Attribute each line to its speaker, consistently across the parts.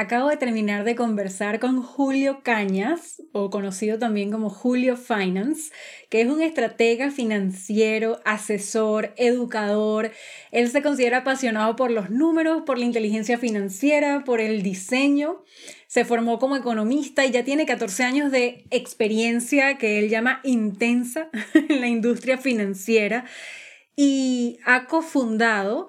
Speaker 1: Acabo de terminar de conversar con Julio Cañas, o conocido también como Julio Finance, que es un estratega financiero, asesor, educador. Él se considera apasionado por los números, por la inteligencia financiera, por el diseño. Se formó como economista y ya tiene 14 años de experiencia que él llama intensa en la industria financiera y ha cofundado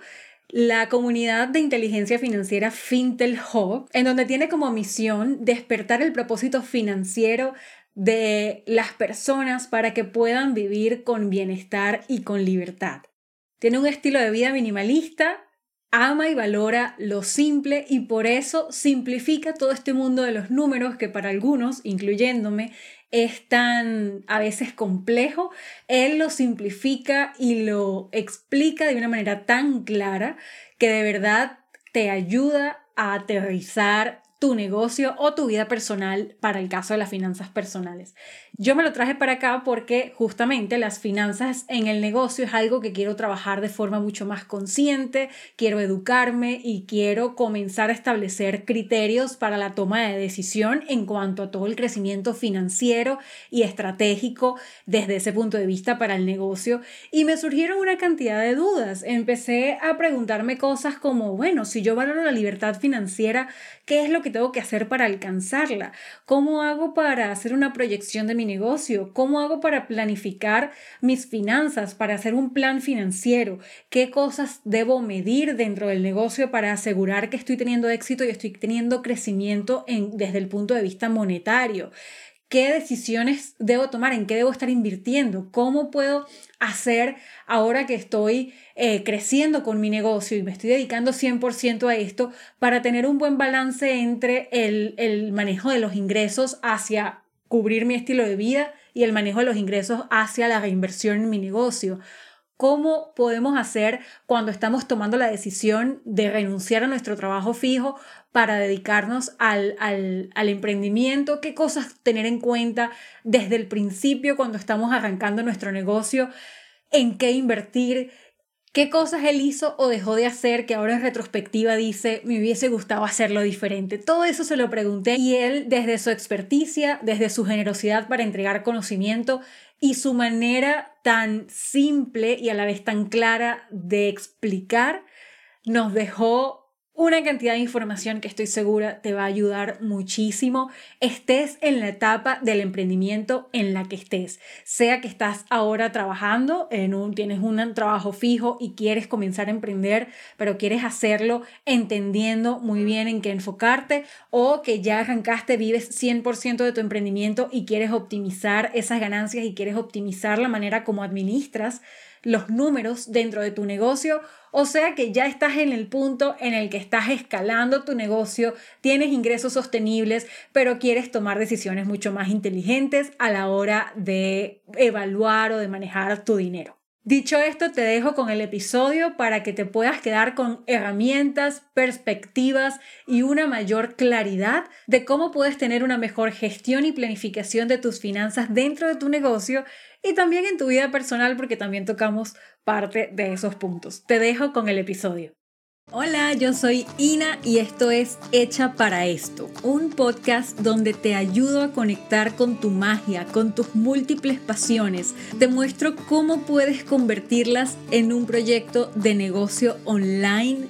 Speaker 1: la comunidad de inteligencia financiera Fintel Hub, en donde tiene como misión despertar el propósito financiero de las personas para que puedan vivir con bienestar y con libertad. Tiene un estilo de vida minimalista, ama y valora lo simple y por eso simplifica todo este mundo de los números que para algunos, incluyéndome, es tan a veces complejo, él lo simplifica y lo explica de una manera tan clara que de verdad te ayuda a aterrizar tu negocio o tu vida personal para el caso de las finanzas personales. Yo me lo traje para acá porque justamente las finanzas en el negocio es algo que quiero trabajar de forma mucho más consciente, quiero educarme y quiero comenzar a establecer criterios para la toma de decisión en cuanto a todo el crecimiento financiero y estratégico desde ese punto de vista para el negocio. Y me surgieron una cantidad de dudas. Empecé a preguntarme cosas como, bueno, si yo valoro la libertad financiera, ¿qué es lo que tengo que hacer para alcanzarla? ¿Cómo hago para hacer una proyección de mi negocio? ¿Cómo hago para planificar mis finanzas, para hacer un plan financiero? ¿Qué cosas debo medir dentro del negocio para asegurar que estoy teniendo éxito y estoy teniendo crecimiento en, desde el punto de vista monetario? Qué decisiones debo tomar, en qué debo estar invirtiendo, cómo puedo hacer ahora que estoy eh, creciendo con mi negocio y me estoy dedicando 100% a esto para tener un buen balance entre el, el manejo de los ingresos hacia cubrir mi estilo de vida y el manejo de los ingresos hacia la reinversión en mi negocio. ¿Cómo podemos hacer cuando estamos tomando la decisión de renunciar a nuestro trabajo fijo para dedicarnos al, al, emprendimiento? ¿Qué cosas tener en cuenta desde el principio cuando estamos arrancando nuestro negocio? ¿En qué invertir? ¿Qué cosas él hizo o dejó de hacer que ahora en retrospectiva dice, me hubiese gustado hacerlo diferente? Todo eso se lo pregunté y él desde su experticia, desde su generosidad para entregar conocimiento, y su manera tan simple y a la vez tan clara de explicar nos dejó una cantidad de información que estoy segura te va a ayudar muchísimo. Estés en la etapa del emprendimiento en la que estés, sea que estás ahora trabajando en un tienes un trabajo fijo y quieres comenzar a emprender, pero quieres hacerlo entendiendo muy bien en qué enfocarte o que ya arrancaste, vives 100% de tu emprendimiento y quieres optimizar esas ganancias y quieres optimizar la manera como administras los números dentro de tu negocio, o sea que ya estás en el punto en el que estás escalando tu negocio, tienes ingresos sostenibles, pero quieres tomar decisiones mucho más inteligentes a la hora de evaluar o de manejar tu dinero. Dicho esto, te dejo con el episodio para que te puedas quedar con herramientas, perspectivas y una mayor claridad de cómo puedes tener una mejor gestión y planificación de tus finanzas dentro de tu negocio y también en tu vida personal porque también tocamos parte de esos puntos. Te dejo con el episodio. Hola, yo soy Ina y esto es Hecha para esto, un podcast donde te ayudo a conectar con tu magia, con tus múltiples pasiones. Te muestro cómo puedes convertirlas en un proyecto de negocio online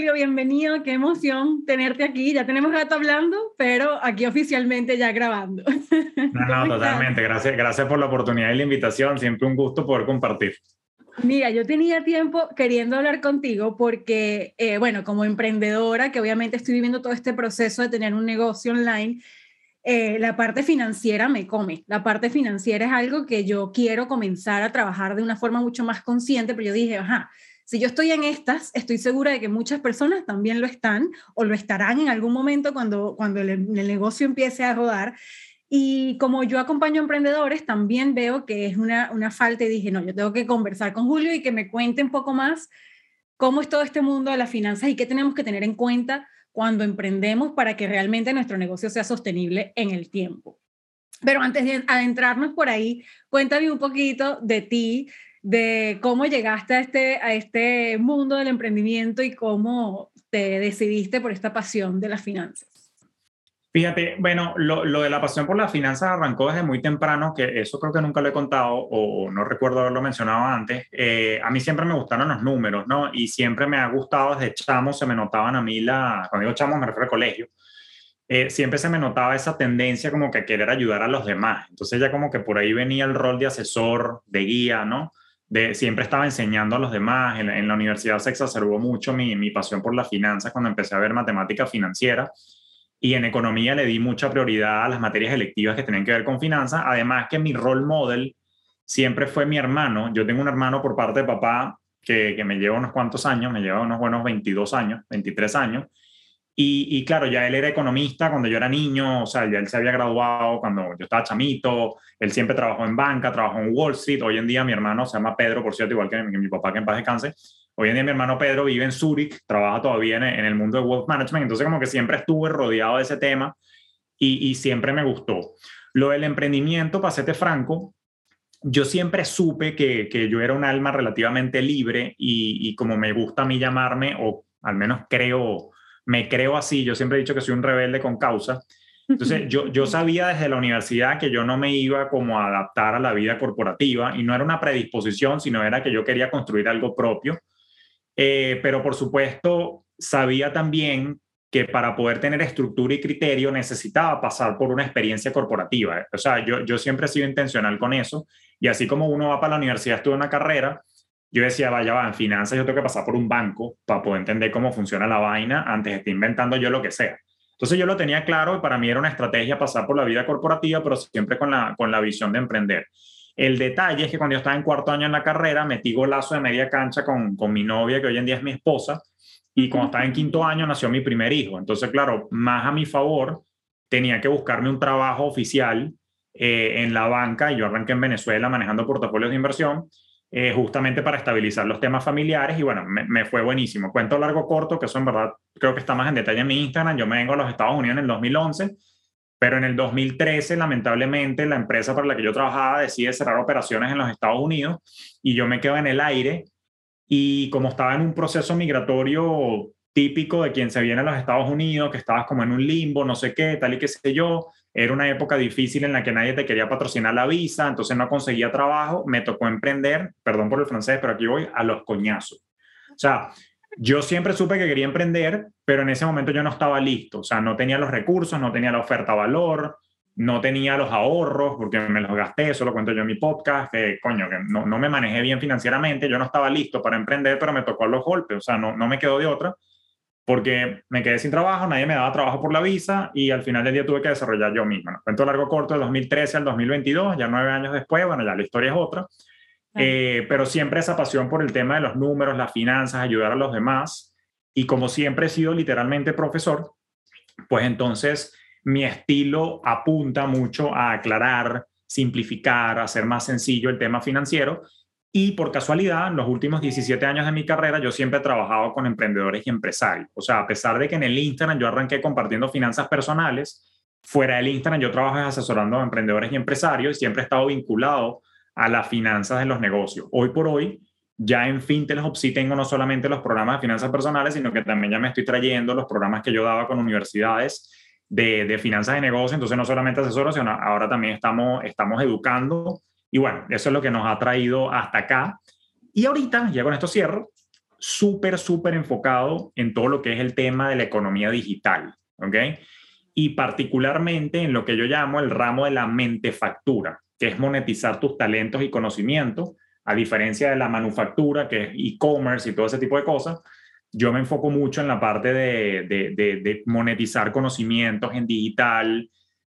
Speaker 1: Julio, bienvenido, qué emoción tenerte aquí. Ya tenemos rato hablando, pero aquí oficialmente ya grabando.
Speaker 2: No, no, totalmente. Gracias, gracias por la oportunidad y la invitación. Siempre un gusto poder compartir.
Speaker 1: Mira, yo tenía tiempo queriendo hablar contigo porque, eh, bueno, como emprendedora, que obviamente estoy viviendo todo este proceso de tener un negocio online, eh, la parte financiera me come. La parte financiera es algo que yo quiero comenzar a trabajar de una forma mucho más consciente, pero yo dije, ajá, Si yo estoy en estas, estoy segura de que muchas personas también lo están o lo estarán en algún momento cuando, cuando el, negocio empiece a rodar. Y como yo acompaño a emprendedores, también veo que es una, una falta y dije, no, yo tengo que conversar con Julio y que me cuente un poco más cómo es todo este mundo de las finanzas y qué tenemos que tener en cuenta cuando emprendemos para que realmente nuestro negocio sea sostenible en el tiempo. Pero antes de adentrarnos por ahí, cuéntame un poquito de ti, de cómo llegaste a este, a este mundo del emprendimiento y cómo te decidiste por esta pasión de las finanzas.
Speaker 2: Fíjate, bueno, lo, lo, de la pasión por las finanzas arrancó desde muy temprano, que eso creo que nunca lo he contado o no recuerdo haberlo mencionado antes. Eh, a mí siempre me gustaron los números, ¿no? Y siempre me ha gustado desde chamo, se me notaban a mí la, cuando digo chamo me refiero al colegio, eh, siempre se me notaba esa tendencia como que querer ayudar a los demás. Entonces ya como que por ahí venía el rol de asesor, de guía, ¿no? Siempre estaba enseñando a los demás. En, en la universidad se exacerbó mucho mi, mi pasión por las finanzas cuando empecé a ver matemática financiera y en economía le di mucha prioridad a las materias electivas que tenían que ver con finanzas, además que mi role model siempre fue mi hermano. Yo tengo un hermano por parte de papá que, que me lleva unos cuantos años, me lleva unos buenos 22 años, 23 años. Y, y, claro, ya él era economista cuando yo era niño, o sea, ya él se había graduado cuando yo estaba chamito, él siempre trabajó en banca, trabajó en Wall Street. Hoy en día mi hermano se llama Pedro, por cierto, igual que mi, mi papá que en paz descanse. Hoy en día mi hermano Pedro vive en Zurich, trabaja todavía en, el mundo de wealth management, entonces como que siempre estuve rodeado de ese tema y, siempre me gustó. Lo del emprendimiento, pasete franco, yo siempre supe que, que, yo era un alma relativamente libre y, y, como me gusta a mí llamarme, o al menos creo, me creo así, yo siempre he dicho que soy un rebelde con causa. Entonces yo, yo sabía desde la universidad que yo no me iba como a adaptar a la vida corporativa y no era una predisposición, sino era que yo quería construir algo propio eh, pero por supuesto sabía también que para poder tener estructura y criterio necesitaba pasar por una experiencia corporativa. O sea, yo, yo siempre he sido intencional con eso y así como uno va para la universidad, estudia una carrera, yo decía, vaya, va, en finanzas yo tengo que pasar por un banco para poder entender cómo funciona la vaina antes de estar inventando yo lo que sea. Entonces yo lo tenía claro y para mí era una estrategia pasar por la vida corporativa, pero siempre con la, con la visión de emprender. El detalle es que cuando yo estaba en cuarto año en la carrera, metí golazo de media cancha con, con mi novia, que hoy en día es mi esposa, y cuando estaba en quinto año nació mi primer hijo. Entonces, claro, más a mi favor, tenía que buscarme un trabajo oficial eh, en la banca, y yo arranqué en Venezuela manejando portafolios de inversión, eh, justamente para estabilizar los temas familiares, y bueno, me, fue buenísimo. Cuento largo corto, que eso en verdad creo que está más en detalle en mi Instagram. Yo me vengo a los Estados Unidos en el 2011 pero en el 2013, lamentablemente, la empresa para la que yo trabajaba decide cerrar operaciones en los Estados Unidos y yo me quedo en el aire. Y como estaba en un proceso migratorio típico de quien se viene a los Estados Unidos, que estabas como en un limbo, no sé qué, tal y qué sé yo, era una época difícil en la que nadie te quería patrocinar la visa, entonces no conseguía trabajo, me tocó emprender, perdón por el francés, pero aquí voy a los coñazos. O sea, yo siempre supe que quería emprender, pero en ese momento yo no estaba listo, o sea, no tenía los recursos, no tenía la oferta valor, no tenía los ahorros, porque me los gasté, eso lo cuento yo en mi podcast, que coño, que no, no me manejé bien financieramente, yo no estaba listo para emprender, pero me tocó a los golpes, o sea, no, no me quedó de otra, porque me quedé sin trabajo, nadie me daba trabajo por la visa y al final del día tuve que desarrollar yo mismo. Cuento largo corto de 2013 al 2022, ya nueve años después, bueno, ya la historia es otra. Eh, pero siempre esa pasión por el tema de los números, las finanzas, ayudar a los demás. Y como siempre he sido literalmente profesor, pues entonces mi estilo apunta mucho a aclarar, simplificar, hacer más sencillo el tema financiero. Y por casualidad, en los últimos 17 años de mi carrera, yo siempre he trabajado con emprendedores y empresarios. O sea, a pesar de que en el Instagram yo arranqué compartiendo finanzas personales, fuera del Instagram yo trabajo asesorando a emprendedores y empresarios y siempre he estado vinculado a las finanzas de los negocios. Hoy por hoy, ya en FinTech sí tengo no solamente los programas de finanzas personales, sino que también ya me estoy trayendo los programas que yo daba con universidades de, de finanzas de negocio. Entonces, no solamente asesoro, sino ahora también estamos, estamos educando. Y bueno, eso es lo que nos ha traído hasta acá. Y ahorita, ya con esto cierro, súper, súper enfocado en todo lo que es el tema de la economía digital. ¿Ok? Y particularmente en lo que yo llamo el ramo de la mentefactura que es monetizar tus talentos y conocimientos, a diferencia de la manufactura, que es e-commerce y todo ese tipo de cosas. Yo me enfoco mucho en la parte de, de, monetizar conocimientos en digital.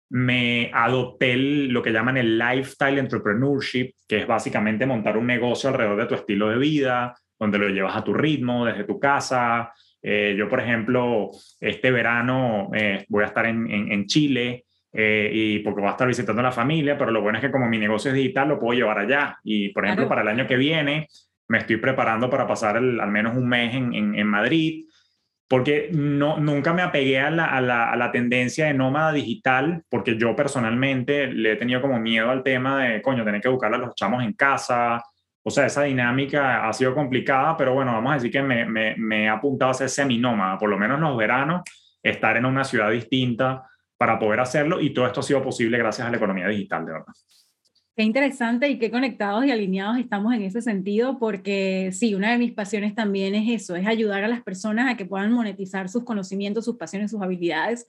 Speaker 2: Me adopté lo que llaman el lifestyle entrepreneurship, que es básicamente montar un negocio alrededor de tu estilo de vida, donde lo llevas a tu ritmo, desde tu casa. Eh, yo, por ejemplo, este verano eh, voy a estar en, en, Chile eh, y porque voy a estar visitando a la familia, pero lo bueno es que como mi negocio es digital, lo puedo llevar allá. Y, por ejemplo, para el año que viene, me estoy preparando para pasar al menos un mes en, en, Madrid, porque no, nunca me apegué a la, a, la, a la, tendencia de nómada digital, porque yo personalmente le he tenido como miedo al tema de, coño, tener que educar a los chamos en casa. O sea, esa dinámica ha sido complicada, pero bueno, vamos a decir que me, me, me he apuntado a ser seminómada, por lo menos en los veranos, estar en una ciudad distinta para poder hacerlo y todo esto ha sido posible gracias a la economía digital, de verdad.
Speaker 1: Qué interesante y qué conectados y alineados estamos en ese sentido, porque sí, una de mis pasiones también es eso, es ayudar a las personas a que puedan monetizar sus conocimientos, sus pasiones, sus habilidades.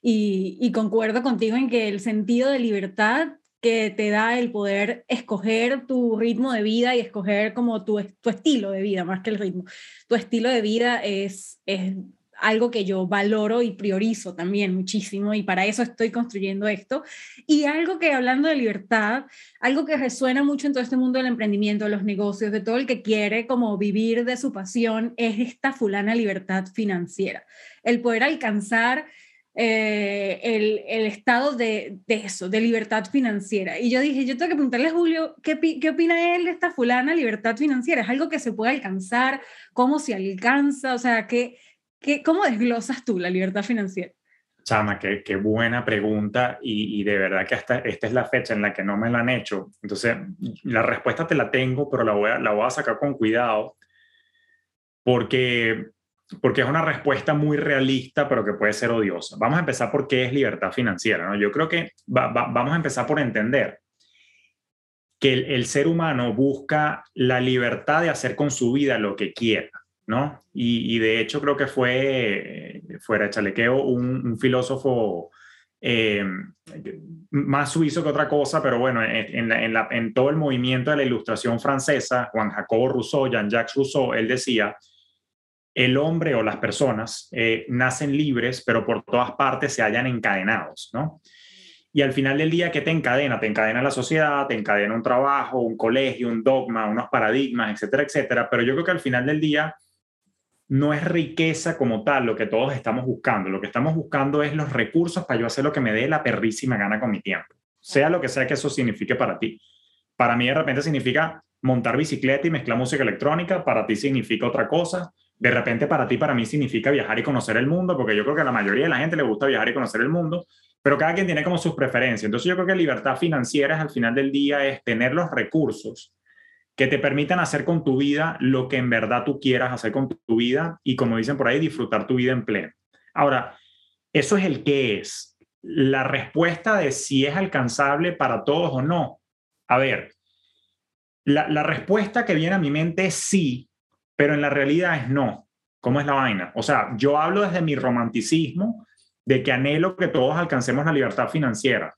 Speaker 1: Y, concuerdo contigo en que el sentido de libertad que te da el poder escoger tu ritmo de vida y escoger como tu, tu estilo de vida, más que el ritmo, tu estilo de vida es, es algo que yo valoro y priorizo también muchísimo y para eso estoy construyendo esto. Y algo que hablando de libertad, algo que resuena mucho en todo este mundo del emprendimiento, de los negocios, de todo el que quiere como vivir de su pasión, es esta fulana libertad financiera. El poder alcanzar eh, el, el, estado de, de, eso, de libertad financiera. Y yo dije, yo tengo que preguntarle a Julio, ¿qué, ¿qué opina él de esta fulana libertad financiera? ¿Es algo que se puede alcanzar? ¿Cómo se alcanza? O sea, ¿qué, ¿Qué, ¿Cómo desglosas tú la libertad financiera?
Speaker 2: Chama, qué, qué buena pregunta y, y, de verdad que esta, esta es la fecha en la que no me la han hecho. Entonces, la respuesta te la tengo, pero la voy a, la voy a sacar con cuidado porque, porque es una respuesta muy realista, pero que puede ser odiosa. Vamos a empezar por qué es libertad financiera. ¿no? Yo creo que vamos a empezar por entender que el, el ser humano busca la libertad de hacer con su vida lo que quiera. ¿No? Y, de hecho creo que fue, fuera de chalequeo, un, filósofo eh, más suizo que otra cosa, pero bueno, en, todo el movimiento de la ilustración francesa, Juan Jacobo Rousseau, Jean-Jacques Rousseau, él decía, el hombre o las personas eh, nacen libres, pero por todas partes se hallan encadenados, ¿no? Y al final del día, ¿qué te encadena? Te encadena la sociedad, te encadena un trabajo, un colegio, un dogma, unos paradigmas, etcétera, etcétera. Pero yo creo que al final del día, no es riqueza como tal lo que todos estamos buscando. Lo que estamos buscando es los recursos para yo hacer lo que me dé la perrísima gana con mi tiempo, sea lo que sea que eso signifique para ti. Para mí de repente significa montar bicicleta y mezclar música electrónica, para ti significa otra cosa. De repente para ti, para mí significa viajar y conocer el mundo, porque yo creo que a la mayoría de la gente le gusta viajar y conocer el mundo, pero cada quien tiene como sus preferencias. Entonces yo creo que libertad financiera es al final del día es tener los recursos que te permitan hacer con tu vida lo que en verdad tú quieras hacer con tu vida y como dicen por ahí, disfrutar tu vida en pleno. Ahora, eso es el qué es. La respuesta de si es alcanzable para todos o no. A ver, la, la respuesta que viene a mi mente es sí, pero en la realidad es no. ¿Cómo es la vaina? O sea, yo hablo desde mi romanticismo de que anhelo que todos alcancemos la libertad financiera,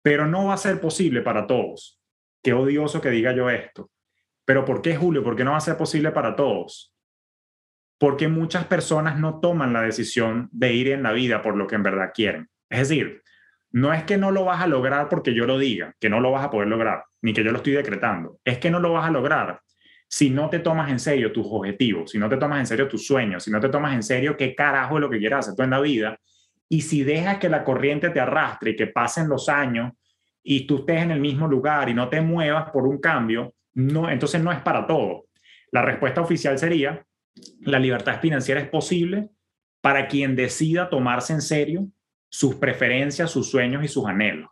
Speaker 2: pero no va a ser posible para todos. Qué odioso que diga yo esto. Pero ¿por qué Julio? ¿Por qué no va a ser posible para todos? Porque muchas personas no toman la decisión de ir en la vida por lo que en verdad quieren. Es decir, no es que no lo vas a lograr porque yo lo diga, que no lo vas a poder lograr, ni que yo lo estoy decretando. Es que no lo vas a lograr si no te tomas en serio tus objetivos, si no te tomas en serio tus sueños, si no te tomas en serio qué carajo es lo que quieras hacer tú en la vida, y si dejas que la corriente te arrastre y que pasen los años y tú estés en el mismo lugar y no te muevas por un cambio, no, entonces no es para todo. La respuesta oficial sería, la libertad financiera es posible para quien decida tomarse en serio sus preferencias, sus sueños y sus anhelos.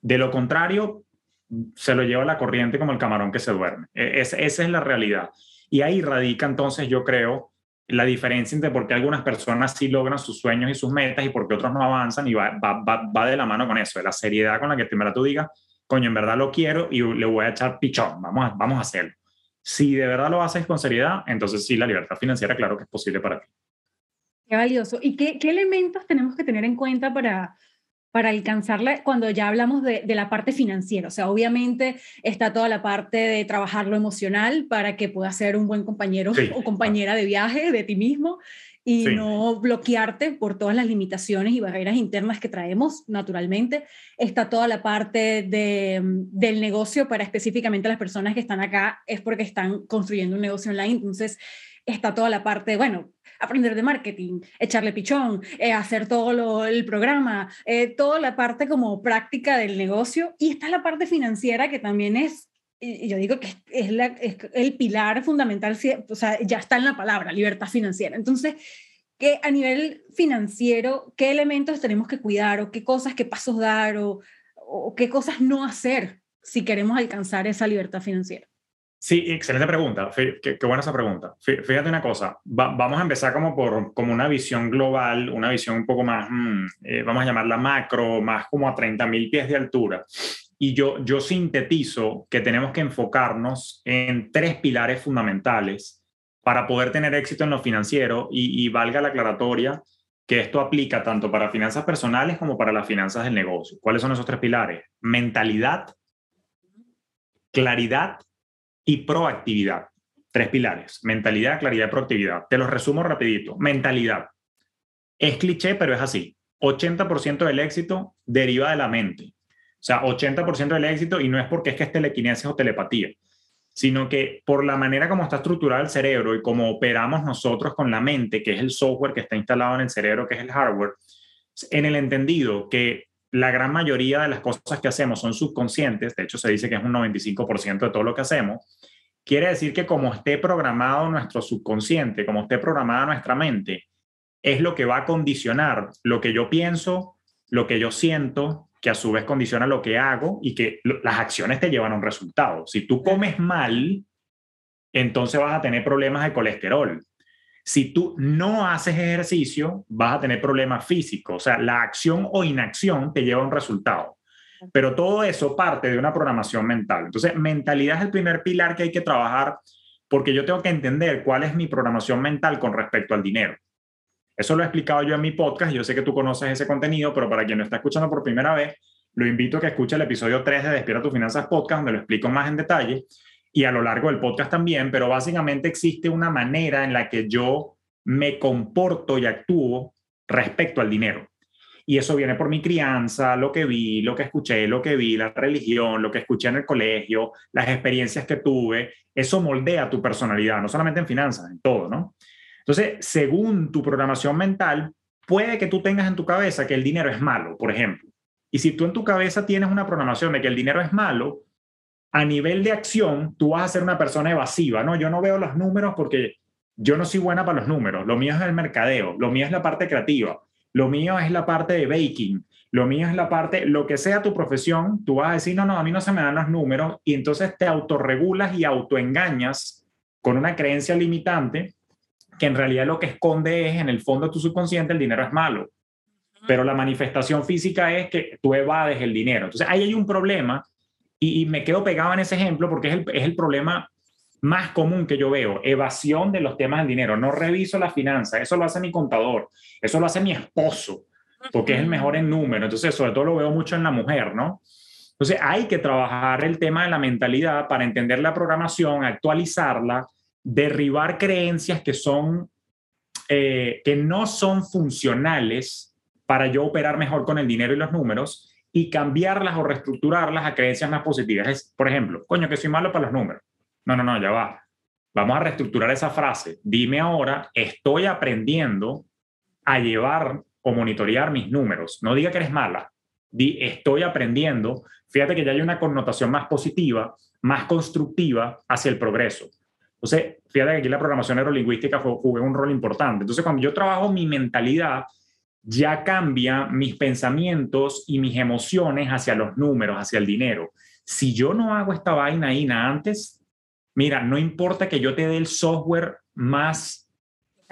Speaker 2: De lo contrario, se lo lleva la corriente como el camarón que se duerme. E, esa es la realidad. Y ahí radica entonces, yo creo, la diferencia entre por qué algunas personas sí logran sus sueños y sus metas y por qué otros no avanzan y va, va, va, va de la mano con eso, de la seriedad con la que primero tú digas, coño, en verdad lo quiero y le voy a echar pichón, vamos a, vamos a hacerlo. Si de verdad lo haces con seriedad, entonces sí, la libertad financiera, claro que es posible para ti.
Speaker 1: Qué valioso. ¿Y qué, qué elementos tenemos que tener en cuenta para, para alcanzarla cuando ya hablamos de, de, la parte financiera? O sea, obviamente está toda la parte de trabajar lo emocional para que puedas ser un buen compañero o compañera de viaje de ti mismo. Y no bloquearte por todas las limitaciones y barreras internas que traemos naturalmente. Está toda la parte de, del negocio para específicamente las personas que están acá, es porque están construyendo un negocio online, entonces está toda la parte, bueno, aprender de marketing, echarle pichón, eh, hacer todo el programa, eh, toda la parte como práctica del negocio. Y está la parte financiera que también es y yo digo que es, el pilar fundamental, o sea, ya está en la palabra, libertad financiera. Entonces, que a nivel financiero, ¿qué elementos tenemos que cuidar o qué cosas, qué pasos dar o, o qué cosas no hacer si queremos alcanzar esa libertad financiera?
Speaker 2: Sí, excelente pregunta. Qué, qué buena esa pregunta. Fíjate una cosa, vamos a empezar como por como una visión global, una visión un poco más, mm, eh, vamos a llamarla macro, más como a 30.000 pies de altura. Y yo, yo sintetizo que tenemos que enfocarnos en tres pilares fundamentales para poder tener éxito en lo financiero y, valga la aclaratoria que esto aplica tanto para finanzas personales como para las finanzas del negocio. ¿Cuáles son esos tres pilares? Mentalidad, claridad y proactividad. Tres pilares, mentalidad, claridad y proactividad. Te los resumo rapidito. Mentalidad. Es cliché, pero es así. 80% del éxito deriva de la mente. O sea, 80% del éxito y no es porque es que es telequinesis o telepatía, sino que por la manera como está estructurado el cerebro y cómo operamos nosotros con la mente, que es el software que está instalado en el cerebro, que es el hardware, en el entendido que la gran mayoría de las cosas que hacemos son subconscientes, de hecho se dice que es un 95% de todo lo que hacemos, quiere decir que como esté programado nuestro subconsciente, como esté programada nuestra mente, es lo que va a condicionar lo que yo pienso, lo que yo siento, que a su vez condiciona lo que hago y que las acciones te llevan a un resultado. Si tú comes mal, entonces vas a tener problemas de colesterol. Si tú no haces ejercicio, vas a tener problemas físicos. O sea, la acción o inacción te lleva a un resultado. Pero todo eso parte de una programación mental. Entonces, mentalidad es el primer pilar que hay que trabajar porque yo tengo que entender cuál es mi programación mental con respecto al dinero. Eso lo he explicado yo en mi podcast. Yo sé que tú conoces ese contenido, pero para quien lo está escuchando por primera vez, lo invito a que escuche el episodio 3 de Despierta tus finanzas podcast, donde lo explico más en detalle y a lo largo del podcast también, pero básicamente existe una manera en la que yo me comporto y actúo respecto al dinero. Y eso viene por mi crianza, lo que vi, lo que escuché, lo que vi, la religión, lo que escuché en el colegio, las experiencias que tuve. Eso moldea tu personalidad, no solamente en finanzas, en todo, ¿no? Entonces, según tu programación mental, puede que tú tengas en tu cabeza que el dinero es malo, por ejemplo. Y si tú en tu cabeza tienes una programación de que el dinero es malo, a nivel de acción, tú vas a ser una persona evasiva, ¿no? Yo no veo los números porque yo no soy buena para los números. Lo mío es el mercadeo, lo mío es la parte creativa, lo mío es la parte de baking, lo mío es la parte, lo que sea tu profesión, tú vas a decir, no, no, a mí no se me dan los números y entonces te autorregulas y autoengañas con una creencia limitante que en realidad lo que esconde es en el fondo de tu subconsciente el dinero es malo. Pero la manifestación física es que tú evades el dinero. Entonces ahí hay un problema y, me quedo pegado en ese ejemplo porque es el, es el problema más común que yo veo, evasión de los temas del dinero. No reviso la finanza, eso lo hace mi contador, eso lo hace mi esposo, porque es el mejor en número. Entonces, sobre todo lo veo mucho en la mujer, ¿no? Entonces, hay que trabajar el tema de la mentalidad para entender la programación, actualizarla, derribar creencias que son, eh, que no son funcionales para yo operar mejor con el dinero y los números y cambiarlas o reestructurarlas a creencias más positivas. Es, por ejemplo, coño, que soy malo para los números. No, no, no, ya va. Vamos a reestructurar esa frase. Dime ahora, estoy aprendiendo a llevar o monitorear mis números. No diga que eres mala. Di, estoy aprendiendo. Fíjate que ya hay una connotación más positiva, más constructiva hacia el progreso. Entonces, fíjate que aquí la programación neurolingüística juega un rol importante. Entonces, cuando yo trabajo mi mentalidad, ya cambia mis pensamientos y mis emociones hacia los números, hacia el dinero. Si yo no hago esta vaina INA antes, mira, no importa que yo te dé el software más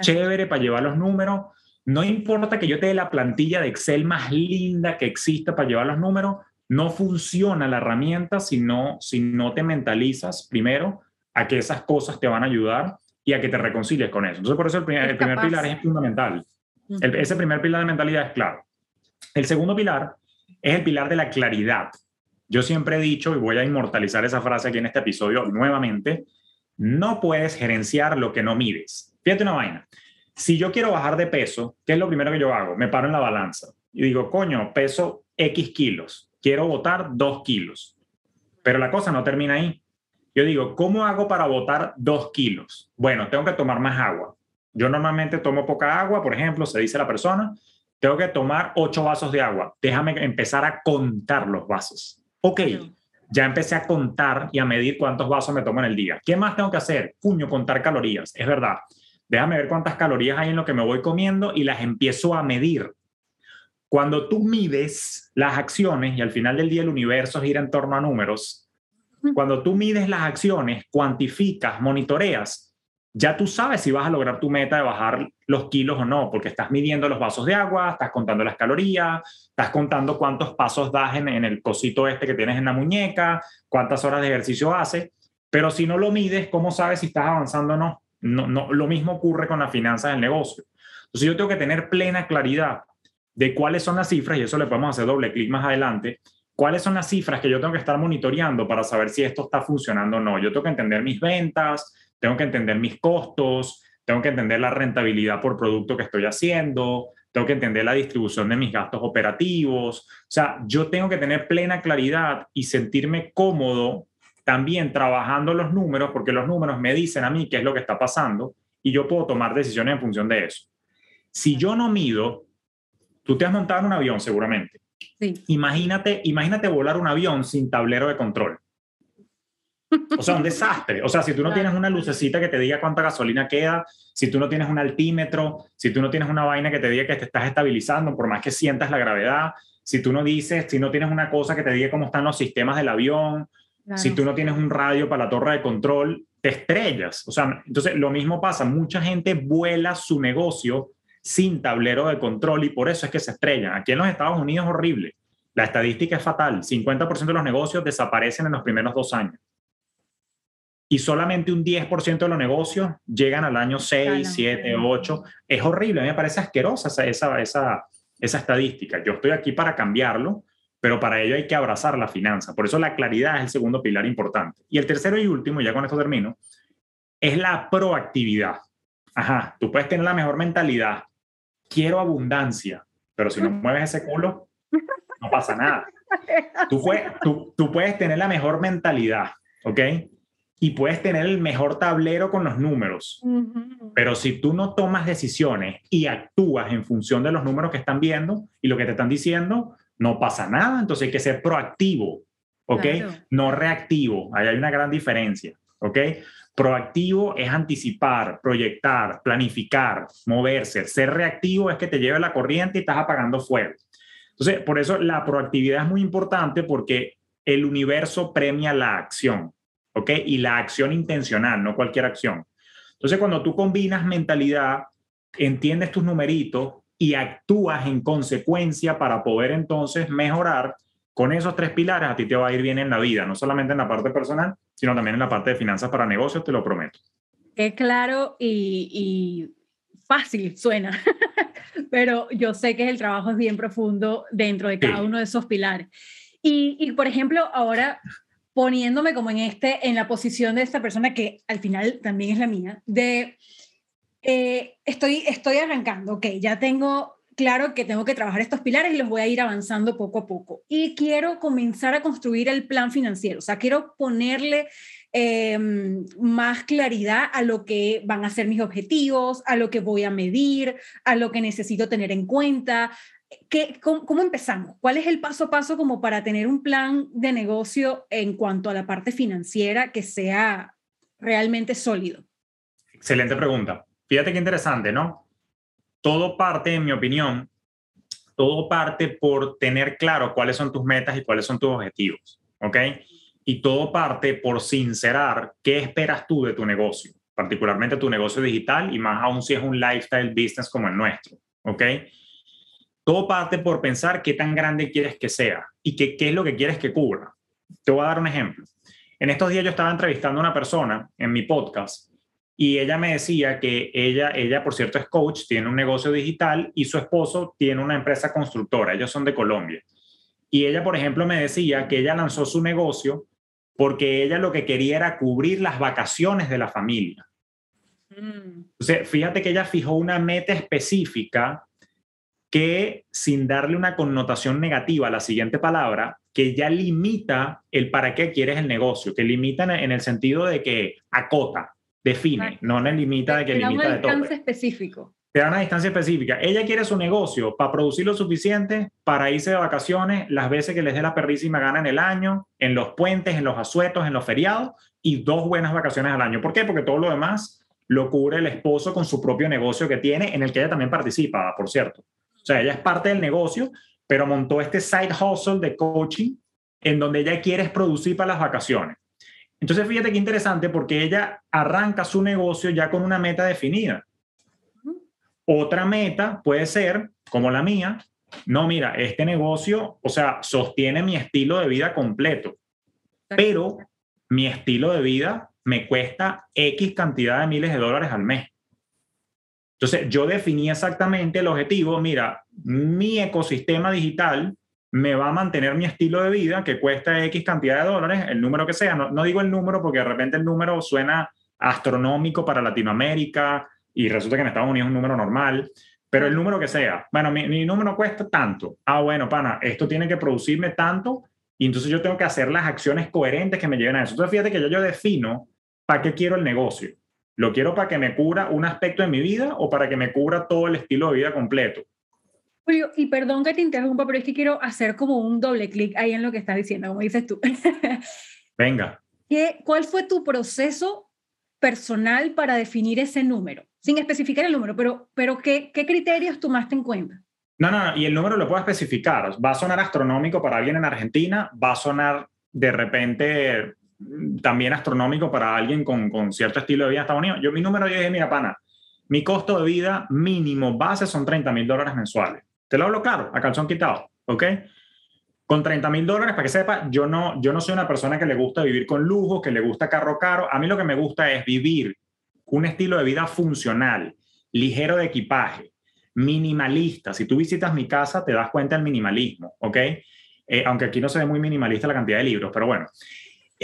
Speaker 2: chévere para llevar los números, no importa que yo te dé la plantilla de Excel más linda que exista para llevar los números, no funciona la herramienta si no, si no te mentalizas primero a que esas cosas te van a ayudar y a que te reconcilies con eso. Entonces, por eso el primer, el primer pilar es fundamental ese primer pilar de mentalidad es claro. El segundo pilar es el pilar de la claridad. Yo siempre he dicho, y voy a inmortalizar esa frase aquí en este episodio nuevamente, no puedes gerenciar lo que no mides. Fíjate una vaina. Si yo quiero bajar de peso, ¿qué es lo primero que yo hago? Me paro en la balanza y digo, coño, peso X kilos, quiero botar 2 kilos. Pero la cosa no termina ahí. Yo digo, ¿cómo hago para botar 2 kilos? Bueno, tengo que tomar más agua. Yo normalmente tomo poca agua, por ejemplo, se dice la persona, tengo que tomar 8 vasos de agua. Déjame empezar a contar los vasos. Ok, ya empecé a contar y a medir cuántos vasos me tomo en el día. ¿Qué más tengo que hacer? Puño, contar calorías. Es verdad. Déjame ver cuántas calorías hay en lo que me voy comiendo y las empiezo a medir. Cuando tú mides las acciones, y al final del día el universo gira en torno a números, cuando tú mides las acciones, cuantificas, monitoreas, ya tú sabes si vas a lograr tu meta de bajar los kilos o no, porque estás midiendo los vasos de agua, estás contando las calorías, estás contando cuántos pasos das en, el cosito este que tienes en la muñeca, cuántas horas de ejercicio haces, pero si no lo mides, ¿cómo sabes si estás avanzando o no? No, no? Lo mismo ocurre con las finanzas del negocio. Entonces yo tengo que tener plena claridad de cuáles son las cifras, y eso le podemos hacer doble clic más adelante, cuáles son las cifras que yo tengo que estar monitoreando para saber si esto está funcionando o no. Yo tengo que entender mis ventas, tengo que entender mis costos, tengo que entender la rentabilidad por producto que estoy haciendo, tengo que entender la distribución de mis gastos operativos. O sea, yo tengo que tener plena claridad y sentirme cómodo también trabajando los números, porque los números me dicen a mí qué es lo que está pasando y yo puedo tomar decisiones en función de eso. Si yo no mido Tú te has montado en un avión seguramente.
Speaker 1: Sí.
Speaker 2: Imagínate, imagínate volar un avión sin tablero de control. O sea, un desastre. O sea, si tú no tienes una lucecita que te diga cuánta gasolina queda, si tú no tienes un altímetro, si tú no tienes una vaina que te diga que te estás estabilizando, por más que sientas la gravedad, si tú no dices, si no tienes una cosa que te diga cómo están los sistemas del avión, si tú no tienes un radio para la torre de control, te estrellas. O sea, entonces lo mismo pasa. Mucha gente vuela su negocio sin tablero de control y por eso es que se estrellan. Aquí en los Estados Unidos es horrible. La estadística es fatal. 50% de los negocios desaparecen en los primeros dos años. Y solamente un 10% de los negocios llegan al año 6, 7, 8. Es horrible. A mí me parece asquerosa esa, esa, esa, esa estadística. Yo estoy aquí para cambiarlo, pero para ello hay que abrazar la finanza. Por eso la claridad es el segundo pilar importante. Y el tercero y último, ya con esto termino, es la proactividad. Ajá, tú puedes tener la mejor mentalidad, quiero abundancia, pero si no mueves ese culo, no pasa nada. Tú, tú, tú puedes tener la mejor mentalidad, ¿ok? Y puedes tener el mejor tablero con los números, pero si tú no tomas decisiones y actúas en función de los números que están viendo y lo que te están diciendo, no pasa nada. Entonces hay que ser proactivo, ¿ok? No reactivo. Ahí hay una gran diferencia, ¿ok? Proactivo es anticipar, proyectar, planificar, moverse. Ser reactivo es que te lleve la corriente y estás apagando fuego. Entonces, por eso la proactividad es muy importante porque el universo premia la acción, ¿ok? Y la acción intencional, no cualquier acción. Entonces, cuando tú combinas mentalidad, entiendes tus numeritos y actúas en consecuencia para poder entonces mejorar, con esos tres pilares a ti te va a ir bien en la vida, no solamente en la parte personal, sino también en la parte de finanzas para negocios, te lo prometo.
Speaker 1: Es claro y, fácil suena, pero yo sé que el trabajo es bien profundo dentro de cada uno de esos pilares. Y, y, por ejemplo, ahora poniéndome como en este, en la posición de esta persona que al final también es la mía, de eh, estoy, estoy arrancando, ok, ya tengo claro que tengo que trabajar estos pilares y los voy a ir avanzando poco a poco. Y quiero comenzar a construir el plan financiero, o sea, quiero ponerle em, más claridad a lo que van a ser mis objetivos, a lo que voy a medir, a lo que necesito tener en cuenta. ¿Qué, cómo, empezamos? ¿Cuál es el paso a paso como para tener un plan de negocio en cuanto a la parte financiera que sea realmente sólido?
Speaker 2: Excelente pregunta. Fíjate qué interesante, ¿no? Todo parte, en mi opinión, todo parte por tener claro cuáles son tus metas y cuáles son tus objetivos, ¿ok? Y todo parte por sincerar qué esperas tú de tu negocio, particularmente tu negocio digital y más aún si es un lifestyle business como el nuestro, ¿ok? Todo parte por pensar qué tan grande quieres que sea y qué, es lo que quieres que cubra. Te voy a dar un ejemplo. En estos días yo estaba entrevistando a una persona en mi podcast y ella me decía que ella, ella, por cierto, es coach, tiene un negocio digital y su esposo tiene una empresa constructora, ellos son de Colombia. Y ella, por ejemplo, me decía que ella lanzó su negocio porque ella lo que quería era cubrir las vacaciones de la familia. Mm. Entonces, fíjate que ella fijó una meta específica que sin darle una connotación negativa a la siguiente palabra, que ya limita el para qué quieres el negocio, que limita en el sentido de que acota, define, no no limita de que limita de todo.
Speaker 1: distancia específico.
Speaker 2: Te da una distancia específica. Ella quiere su negocio para producir lo suficiente para irse de vacaciones las veces que les dé la perrísima gana en el año, en los puentes, en los asuetos, en los feriados y dos buenas vacaciones al año. ¿Por qué? Porque todo lo demás lo cubre el esposo con su propio negocio que tiene, en el que ella también participa, por cierto. O sea, ella es parte del negocio, pero montó este side hustle de coaching en donde ella quiere producir para las vacaciones. Entonces, fíjate qué interesante porque ella arranca su negocio ya con una meta definida. Otra meta puede ser, como la mía, no, mira, este negocio, o sea, sostiene mi estilo de vida completo, pero mi estilo de vida me cuesta X cantidad de miles de dólares al mes. Entonces, yo definí exactamente el objetivo, mira, mi ecosistema digital me va a mantener mi estilo de vida que cuesta X cantidad de dólares, el número que sea. No, digo el número porque de repente el número suena astronómico para Latinoamérica y resulta que en Estados Unidos es un número normal, pero el número que sea. Bueno, mi, mi número cuesta tanto. Ah, bueno, pana, esto tiene que producirme tanto y entonces yo tengo que hacer las acciones coherentes que me lleven a eso. Entonces fíjate que yo, yo defino para qué quiero el negocio. ¿Lo quiero para que me cubra un aspecto de mi vida o para que me cubra todo el estilo de vida completo?
Speaker 1: Julio, y perdón que te interrumpa, pero es que quiero hacer como un doble clic ahí en lo que estás diciendo, como dices tú.
Speaker 2: Venga.
Speaker 1: ¿Qué, ¿Cuál fue tu proceso personal para definir ese número? Sin especificar el número, pero, pero ¿qué, qué criterios tomaste en cuenta?
Speaker 2: No, no, y el número lo puedo especificar. Va a sonar astronómico para alguien en Argentina, va a sonar de repente también astronómico para alguien con, con cierto estilo de vida en Estados Unidos. Yo mi número yo dije, mira, pana, mi costo de vida mínimo base son 30 mil dólares mensuales. Te lo hablo claro, a calzón quitado, ¿ok? Con 30 mil dólares, para que sepa, yo no, yo no soy una persona que le gusta vivir con lujo, que le gusta carro caro. A mí lo que me gusta es vivir un estilo de vida funcional, ligero de equipaje, minimalista. Si tú visitas mi casa, te das cuenta del minimalismo, ¿ok? Eh, aunque aquí no se ve muy minimalista la cantidad de libros, pero bueno.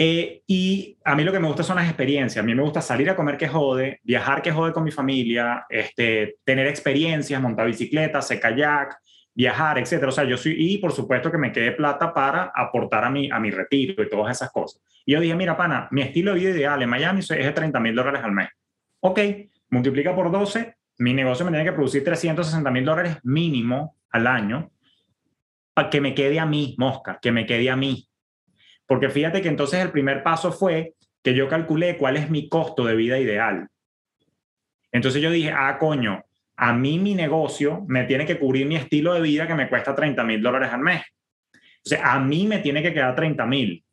Speaker 2: Eh, y a mí lo que me gusta son las experiencias. A mí me gusta salir a comer que jode, viajar que jode con mi familia, este, tener experiencias, montar bicicleta, hacer kayak, viajar, etcétera. O sea, yo soy, y por supuesto que me quede plata para aportar a mi, a mi retiro y todas esas cosas. Y yo dije, mira, pana, mi estilo de vida ideal en Miami es de 30 mil dólares al mes. Ok, multiplica por 12, mi negocio me tiene que producir 360 mil dólares mínimo al año para que me quede a mí, mosca, que me quede a mí. Porque fíjate que entonces el primer paso fue que yo calculé cuál es mi costo de vida ideal. Entonces yo dije, ah, coño, a mí mi negocio me tiene que cubrir mi estilo de vida que me cuesta 30 mil dólares al mes. O sea, a mí me tiene que quedar 30 mil,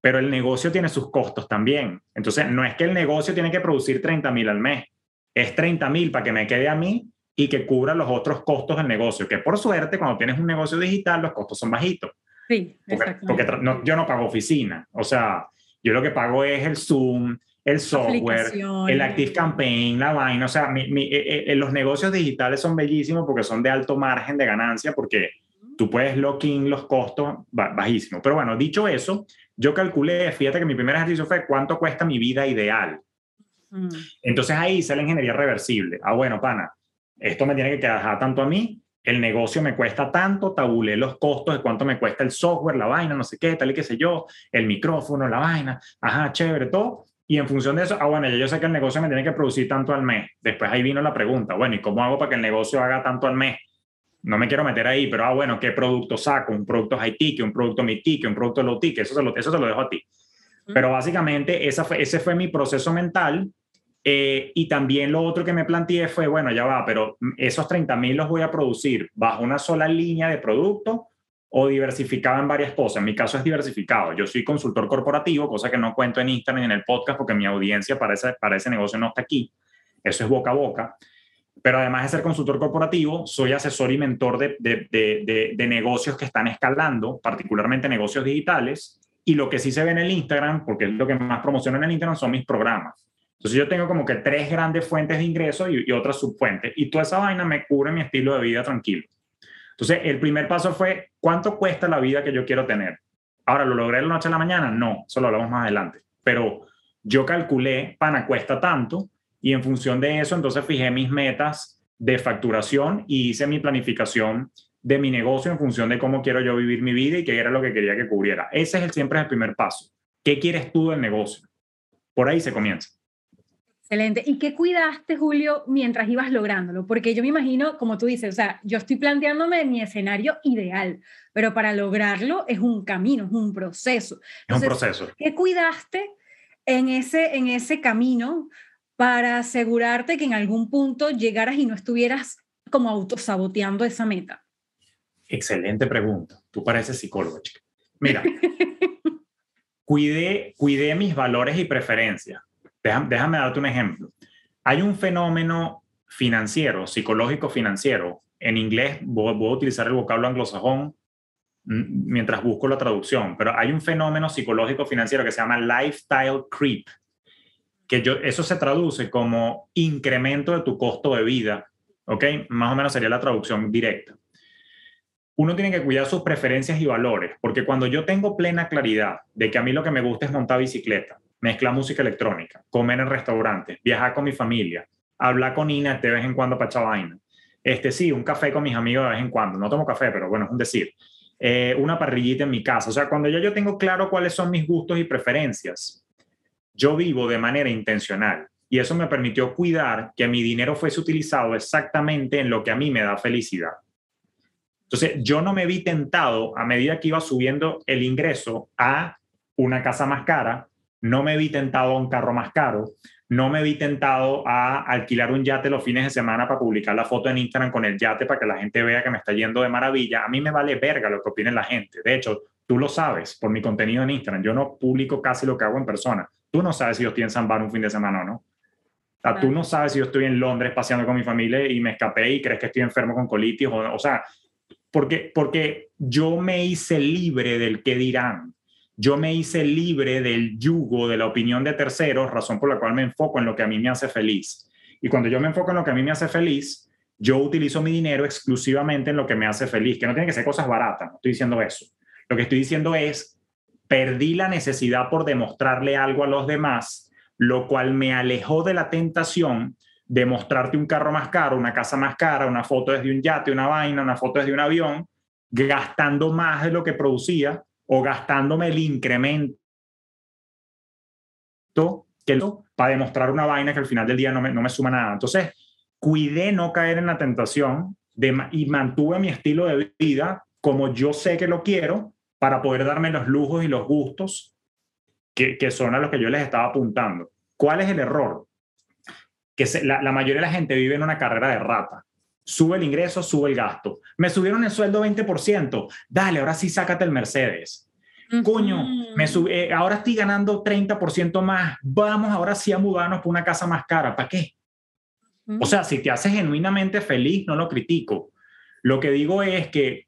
Speaker 2: pero el negocio tiene sus costos también. Entonces, no es que el negocio tiene que producir 30 mil al mes, es 30 mil para que me quede a mí y que cubra los otros costos del negocio, que por suerte cuando tienes un negocio digital los costos son bajitos.
Speaker 1: Sí,
Speaker 2: porque, yo no pago oficina, o sea, yo lo que pago es el Zoom, el software, el Active Campaign, la vaina, o sea, mi, eh, eh, eh, los negocios digitales son bellísimos porque son de alto margen de ganancia, porque tú puedes lock in los costos bajísimos. Pero bueno, dicho eso, yo calculé, fíjate que mi primer ejercicio fue cuánto cuesta mi vida ideal. Mm. Entonces ahí la ingeniería reversible. Ah, bueno, pana, esto me tiene que quedar tanto a mí el negocio me cuesta tanto, tabulé los costos de cuánto me cuesta el software, la vaina, no sé qué, tal y qué sé yo, el micrófono, la vaina, ajá, chévere, todo. Y en función de eso, ah, bueno, yo sé que el negocio me tiene que producir tanto al mes. Después ahí vino la pregunta, bueno, ¿y cómo hago para que el negocio haga tanto al mes? No me quiero meter ahí, pero ah, bueno, ¿qué producto saco? ¿Un producto high ticket, un producto mid ticket, un producto low ticket? Eso se lo, eso se lo dejo a ti. Pero básicamente esa fue, ese fue mi proceso mental eh, y también lo otro que me planteé fue, bueno, ya va, pero esos 30 mil los voy a producir bajo una sola línea de producto o diversificado en varias cosas. En mi caso es diversificado. Yo soy consultor corporativo, cosa que no cuento en Instagram ni en el podcast porque mi audiencia para ese, para ese negocio no está aquí. Eso es boca a boca. Pero además de ser consultor corporativo, soy asesor y mentor de, de, de, de negocios que están escalando, particularmente negocios digitales. Y lo que sí se ve en el Instagram, porque es lo que más promociono en el Instagram, son mis programas entonces yo tengo como que tres grandes fuentes de ingresos y, otras subfuentes. Y toda esa vaina me cubre mi estilo de vida tranquilo. Entonces el primer paso fue, ¿cuánto cuesta la vida que yo quiero tener? Ahora, ¿lo logré de la noche a la mañana? No, eso lo hablamos más adelante. Pero yo calculé, pana, cuesta tanto y en función de eso, entonces fijé mis metas de facturación y hice mi planificación de mi negocio en función de cómo quiero yo vivir mi vida y qué era lo que quería que cubriera. Ese es el, siempre el primer paso. ¿Qué quieres tú del negocio? Por ahí se comienza.
Speaker 1: Excelente. ¿Y qué cuidaste, Julio, mientras ibas lográndolo? Porque yo me imagino, como tú dices, o sea, yo estoy planteándome mi escenario ideal, pero para lograrlo es un camino, es un proceso.
Speaker 2: es un proceso.
Speaker 1: ¿Qué cuidaste en ese, en ese camino para asegurarte que en algún punto llegaras y no estuvieras como autosaboteando esa meta?
Speaker 2: Excelente pregunta. Tú pareces psicólogo, chica. Mira, cuidé, cuidé mis valores y preferencias. Déjame, darte un ejemplo. Hay un fenómeno financiero, psicológico financiero. En inglés voy, a utilizar el vocablo anglosajón mientras busco la traducción, pero hay un fenómeno psicológico financiero que se llama lifestyle creep, que eso se traduce como incremento de tu costo de vida, ¿ok? Más o menos sería la traducción directa. Uno tiene que cuidar sus preferencias y valores, porque cuando yo tengo plena claridad de que a mí lo que me gusta es montar bicicleta, mezclar música electrónica, comer en restaurantes, viajar con mi familia, hablar con Ina de vez en cuando para echar. Este sí, un café con mis amigos de vez en cuando. No tomo café, pero bueno, es un decir. Eh, una parrillita en mi casa. O sea, cuando ya yo tengo claro cuáles son mis gustos y preferencias, yo vivo de manera intencional. Y eso me permitió cuidar que mi dinero fuese utilizado exactamente en lo que a mí me da felicidad. Entonces, yo no me vi tentado a medida que iba subiendo el ingreso a una casa más cara, no me vi tentado a un carro más caro, no me vi tentado a alquilar un yate los fines de semana para publicar la foto en Instagram con el yate para que la gente vea que me está yendo de maravilla. A mí me vale verga lo que opine la gente. De hecho, tú lo sabes por mi contenido en Instagram. Yo no publico casi lo que hago en persona. Tú no sabes si yo estoy en San Bar un fin de semana o no. O sea, tú no sabes si yo estoy en Londres paseando con mi familia y me escapé y crees que estoy enfermo con colitis. O, o sea, porque, porque yo me hice libre del que dirán yo me hice libre del yugo de la opinión de terceros, razón por la cual me enfoco en lo que a mí me hace feliz. Y cuando yo me enfoco en lo que a mí me hace feliz, yo utilizo mi dinero exclusivamente en lo que me hace feliz, que no tiene que ser cosas baratas, no estoy diciendo eso. Lo que estoy diciendo es, perdí la necesidad por demostrarle algo a los demás, lo cual me alejó de la tentación de mostrarte un carro más caro, una casa más cara, una foto desde un yate, una vaina, una foto desde un avión, gastando más de lo que producía o gastándome el incremento que para demostrar una vaina que al final del día no me, no me suma nada. Entonces, cuidé no caer en la tentación de, y mantuve mi estilo de vida como yo sé que lo quiero para poder darme los lujos y los gustos que, que son a los que yo les estaba apuntando. ¿Cuál es el error? Que la, la mayoría de la gente vive en una carrera de rata. Sube el ingreso, sube el gasto. Me subieron el sueldo 20%. Dale, ahora sí sácate el Mercedes. Coño, me eh, ahora estoy ganando 30% más. Vamos ahora sí a mudarnos por una casa más cara. ¿Para qué? O sea, si te haces genuinamente feliz, no lo critico. Lo que digo es que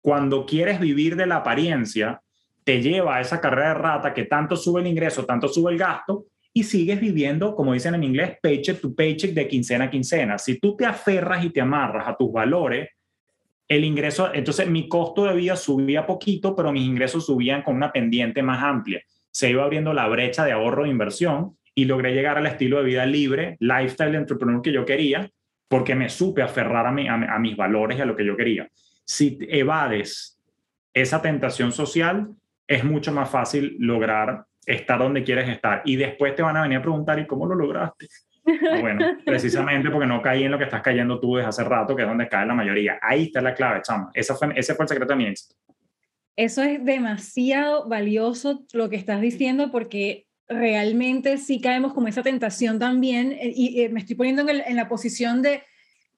Speaker 2: cuando quieres vivir de la apariencia, te lleva a esa carrera de rata que tanto sube el ingreso, tanto sube el gasto, y sigues viviendo, como dicen en inglés, paycheck to paycheck de quincena a quincena. Si tú te aferras y te amarras a tus valores, el ingreso, entonces mi costo de vida subía poquito, pero mis ingresos subían con una pendiente más amplia. Se iba abriendo la brecha de ahorro e inversión y logré llegar al estilo de vida libre, lifestyle entrepreneur que yo quería, porque me supe aferrar a, a mis valores y a lo que yo quería. Si evades esa tentación social, es mucho más fácil lograr estar donde quieres estar. Y después te van a venir a preguntar, ¿y cómo lo lograste? Bueno, precisamente porque no caí en lo que estás cayendo tú desde hace rato, que es donde cae la mayoría. Ahí está la clave, chama. Esa fue, ese fue el secreto de mi éxito.
Speaker 1: Eso es demasiado valioso lo que estás diciendo porque realmente sí caemos como esa tentación también eh, y, eh, me estoy poniendo en, en la posición de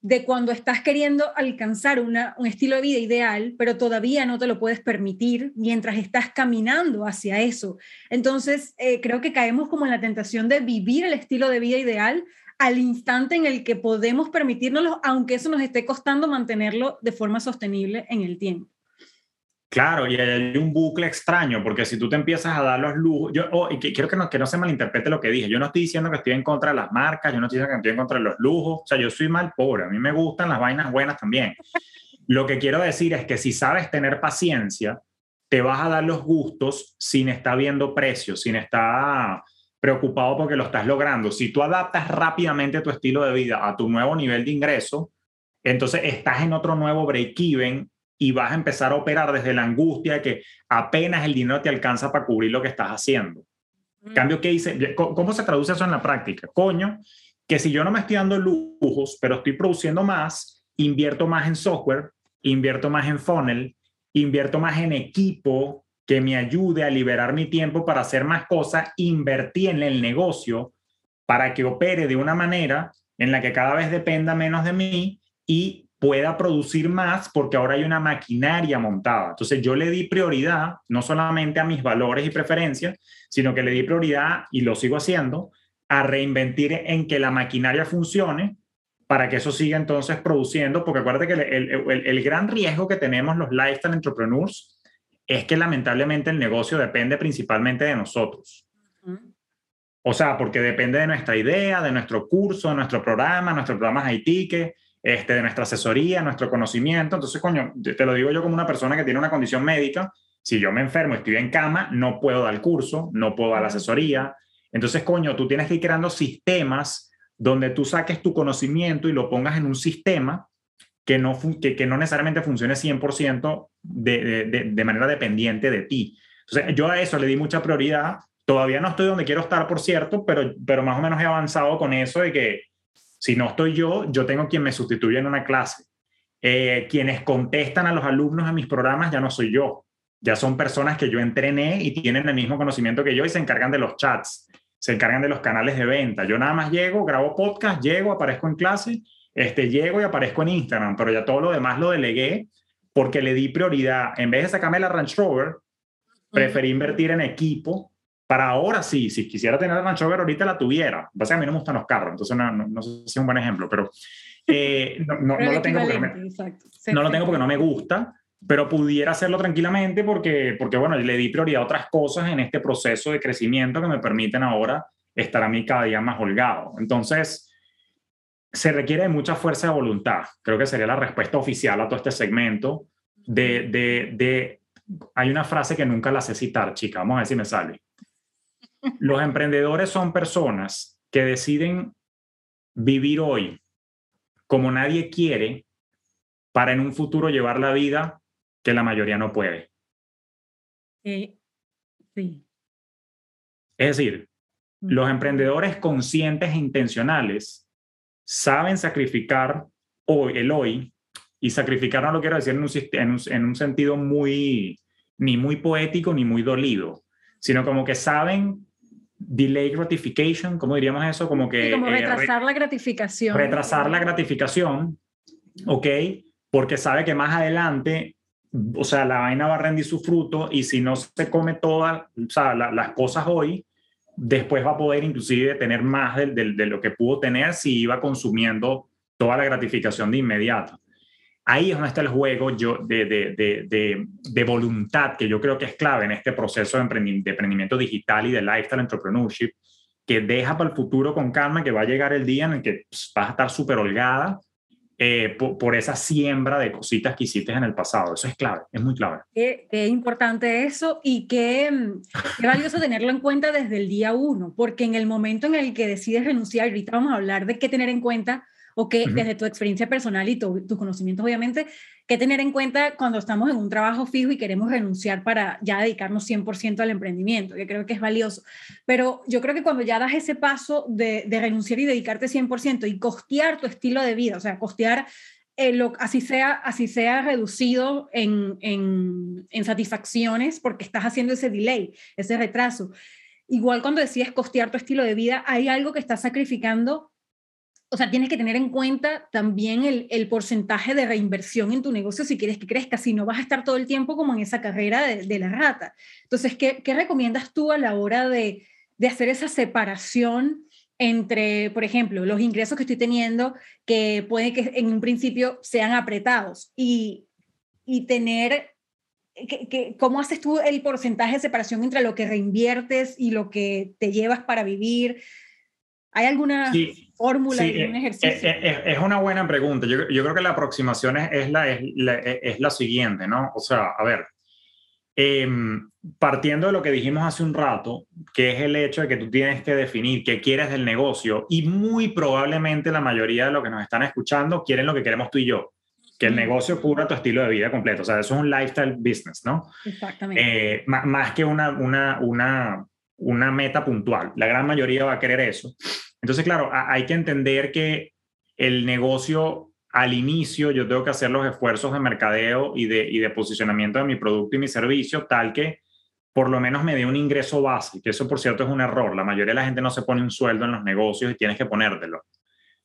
Speaker 1: de cuando estás queriendo alcanzar un estilo de vida ideal, pero todavía no te lo puedes permitir mientras estás caminando hacia eso. Entonces, eh, creo que caemos como en la tentación de vivir el estilo de vida ideal al instante en el que podemos permitírnoslo, aunque eso nos esté costando mantenerlo de forma sostenible en el tiempo.
Speaker 2: Claro, y hay un bucle extraño, porque si tú te empiezas a dar los lujos, yo oh, y quiero que no, que no se malinterprete lo que dije, yo no estoy diciendo que estoy en contra de las marcas, yo no estoy diciendo que estoy en contra de los lujos, o sea, yo soy mal pobre, a mí me gustan las vainas buenas también. Lo que quiero decir es que si sabes tener paciencia, te vas a dar los gustos sin estar viendo precios, sin estar preocupado porque lo estás logrando. Si tú adaptas rápidamente tu estilo de vida a tu nuevo nivel de ingreso, entonces estás en otro nuevo break-even y vas a empezar a operar desde la angustia de que apenas el dinero te alcanza para cubrir lo que estás haciendo. Mm. Cambio, ¿qué dice? ¿Cómo se traduce eso en la práctica? Coño, que si yo no me estoy dando lujos, pero estoy produciendo más, invierto más en software, invierto más en funnel, invierto más en equipo que me ayude a liberar mi tiempo para hacer más cosas, invertí en el negocio para que opere de una manera en la que cada vez dependa menos de mí y pueda producir más porque ahora hay una maquinaria montada. Entonces yo le di prioridad no solamente a mis valores y preferencias, sino que le di prioridad, y lo sigo haciendo, a reinventir en que la maquinaria funcione para que eso siga entonces produciendo, porque acuérdate que el, el, el, gran riesgo que tenemos los lifestyle entrepreneurs es que lamentablemente el negocio depende principalmente de nosotros. O sea, porque depende de nuestra idea, de nuestro curso, de nuestro programa, nuestro programa IT, que este, de nuestra asesoría, nuestro conocimiento. Entonces, coño, te lo digo yo como una persona que tiene una condición médica, si yo me enfermo, estoy en cama, no puedo dar curso, no puedo dar la asesoría. Entonces, coño, tú tienes que ir creando sistemas donde tú saques tu conocimiento y lo pongas en un sistema que no, que, que no necesariamente funcione 100% de, de, de, manera dependiente de ti. Entonces, yo a eso le di mucha prioridad. Todavía no estoy donde quiero estar, por cierto, pero, pero más o menos he avanzado con eso de que si no estoy yo, yo tengo quien me sustituye en una clase. Eh, quienes contestan a los alumnos en mis programas ya no soy yo. Ya son personas que yo entrené y tienen el mismo conocimiento que yo y se encargan de los chats, se encargan de los canales de venta. Yo nada más llego, grabo podcast, llego, aparezco en clase, este, llego y aparezco en Instagram, pero ya todo lo demás lo delegué porque le di prioridad. En vez de sacarme la Range Rover, preferí invertir en equipo para ahora sí, si quisiera tener la Range Rover ahorita la tuviera. Pasa a mí no me gustan los carros, entonces no, no, sé si es un buen ejemplo, pero eh, no, no, lo tengo porque no, me, no lo tengo porque no me gusta, pero pudiera hacerlo tranquilamente porque, porque, bueno, le di prioridad a otras cosas en este proceso de crecimiento que me permiten ahora estar a mí cada día más holgado. Entonces, se requiere de mucha fuerza de voluntad. Creo que sería la respuesta oficial a todo este segmento de, de, de hay una frase que nunca la sé citar, chica, vamos a ver si me sale. Los emprendedores son personas que deciden vivir hoy como nadie quiere para en un futuro llevar la vida que la mayoría no puede.
Speaker 1: Eh, sí.
Speaker 2: Es decir, los emprendedores conscientes e intencionales saben sacrificar hoy, el hoy, y sacrificar no lo quiero decir en un, en un, en un sentido muy, ni muy poético ni muy dolido, sino como que saben delay gratification, ¿cómo diríamos eso? Como que...
Speaker 1: como eh, retrasar la gratificación.
Speaker 2: Retrasar la gratificación, ¿ok? Porque sabe que más adelante, o sea, la vaina va a rendir su fruto y si no se come todas, o sea, las cosas hoy, después va a poder inclusive tener más de, de lo que pudo tener si iba consumiendo toda la gratificación de inmediato ahí es donde está el juego yo, de, de, de, de, voluntad, que yo creo que es clave en este proceso de, emprendimiento digital y de lifestyle entrepreneurship, que deja para el futuro con calma, que va a llegar el día en el que pues, vas a estar súper holgada eh, por, esa siembra de cositas que hiciste en el pasado. Eso es clave, es muy clave.
Speaker 1: Qué, importante eso y qué, qué valioso tenerlo en cuenta desde el día uno, porque en el momento en el que decides renunciar, ahorita vamos a hablar de qué tener en cuenta o que desde tu experiencia personal y tus conocimientos, obviamente, que tener en cuenta cuando estamos en un trabajo fijo y queremos renunciar para ya dedicarnos 100% al emprendimiento, que creo que es valioso. Pero yo creo que cuando ya das ese paso de, renunciar y dedicarte 100% y costear tu estilo de vida, o sea, costear eh, lo, así, sea, así sea reducido en, en, en satisfacciones porque estás haciendo ese delay, ese retraso. Igual cuando decides costear tu estilo de vida, hay algo que estás sacrificando o sea, tienes que tener en cuenta también el, porcentaje de reinversión en tu negocio si quieres que crezca, si no vas a estar todo el tiempo como en esa carrera de, la rata. Entonces, ¿qué, ¿qué, recomiendas tú a la hora de, hacer esa separación entre, por ejemplo, los ingresos que estoy teniendo, que puede que en un principio sean apretados, y, y tener, que, ¿cómo haces tú el porcentaje de separación entre lo que reinviertes y lo que te llevas para vivir? ¿Hay alguna fórmula, sí, algún
Speaker 2: eh, ejercicio? Es, eh, es, es, una buena pregunta. Yo, yo, creo que la aproximación es, la, es, la, es la siguiente, ¿no? O sea, a ver, Em, partiendo de lo que dijimos hace un rato, que es el hecho de que tú tienes que definir qué quieres del negocio y muy probablemente la mayoría de los que nos están escuchando quieren lo que queremos tú y yo, que el negocio cubra tu estilo de vida completo. O sea, eso es un lifestyle business, ¿no?
Speaker 1: Exactamente.
Speaker 2: Eh, más que una, una, una, una meta puntual. La gran mayoría va a querer eso. Entonces, claro, hay que entender que el negocio al inicio yo tengo que hacer los esfuerzos de mercadeo y de, y de posicionamiento de mi producto y mi servicio tal que por lo menos me dé un ingreso base, que eso por cierto es un error. La mayoría de la gente no se pone un sueldo en los negocios y tienes que ponértelo.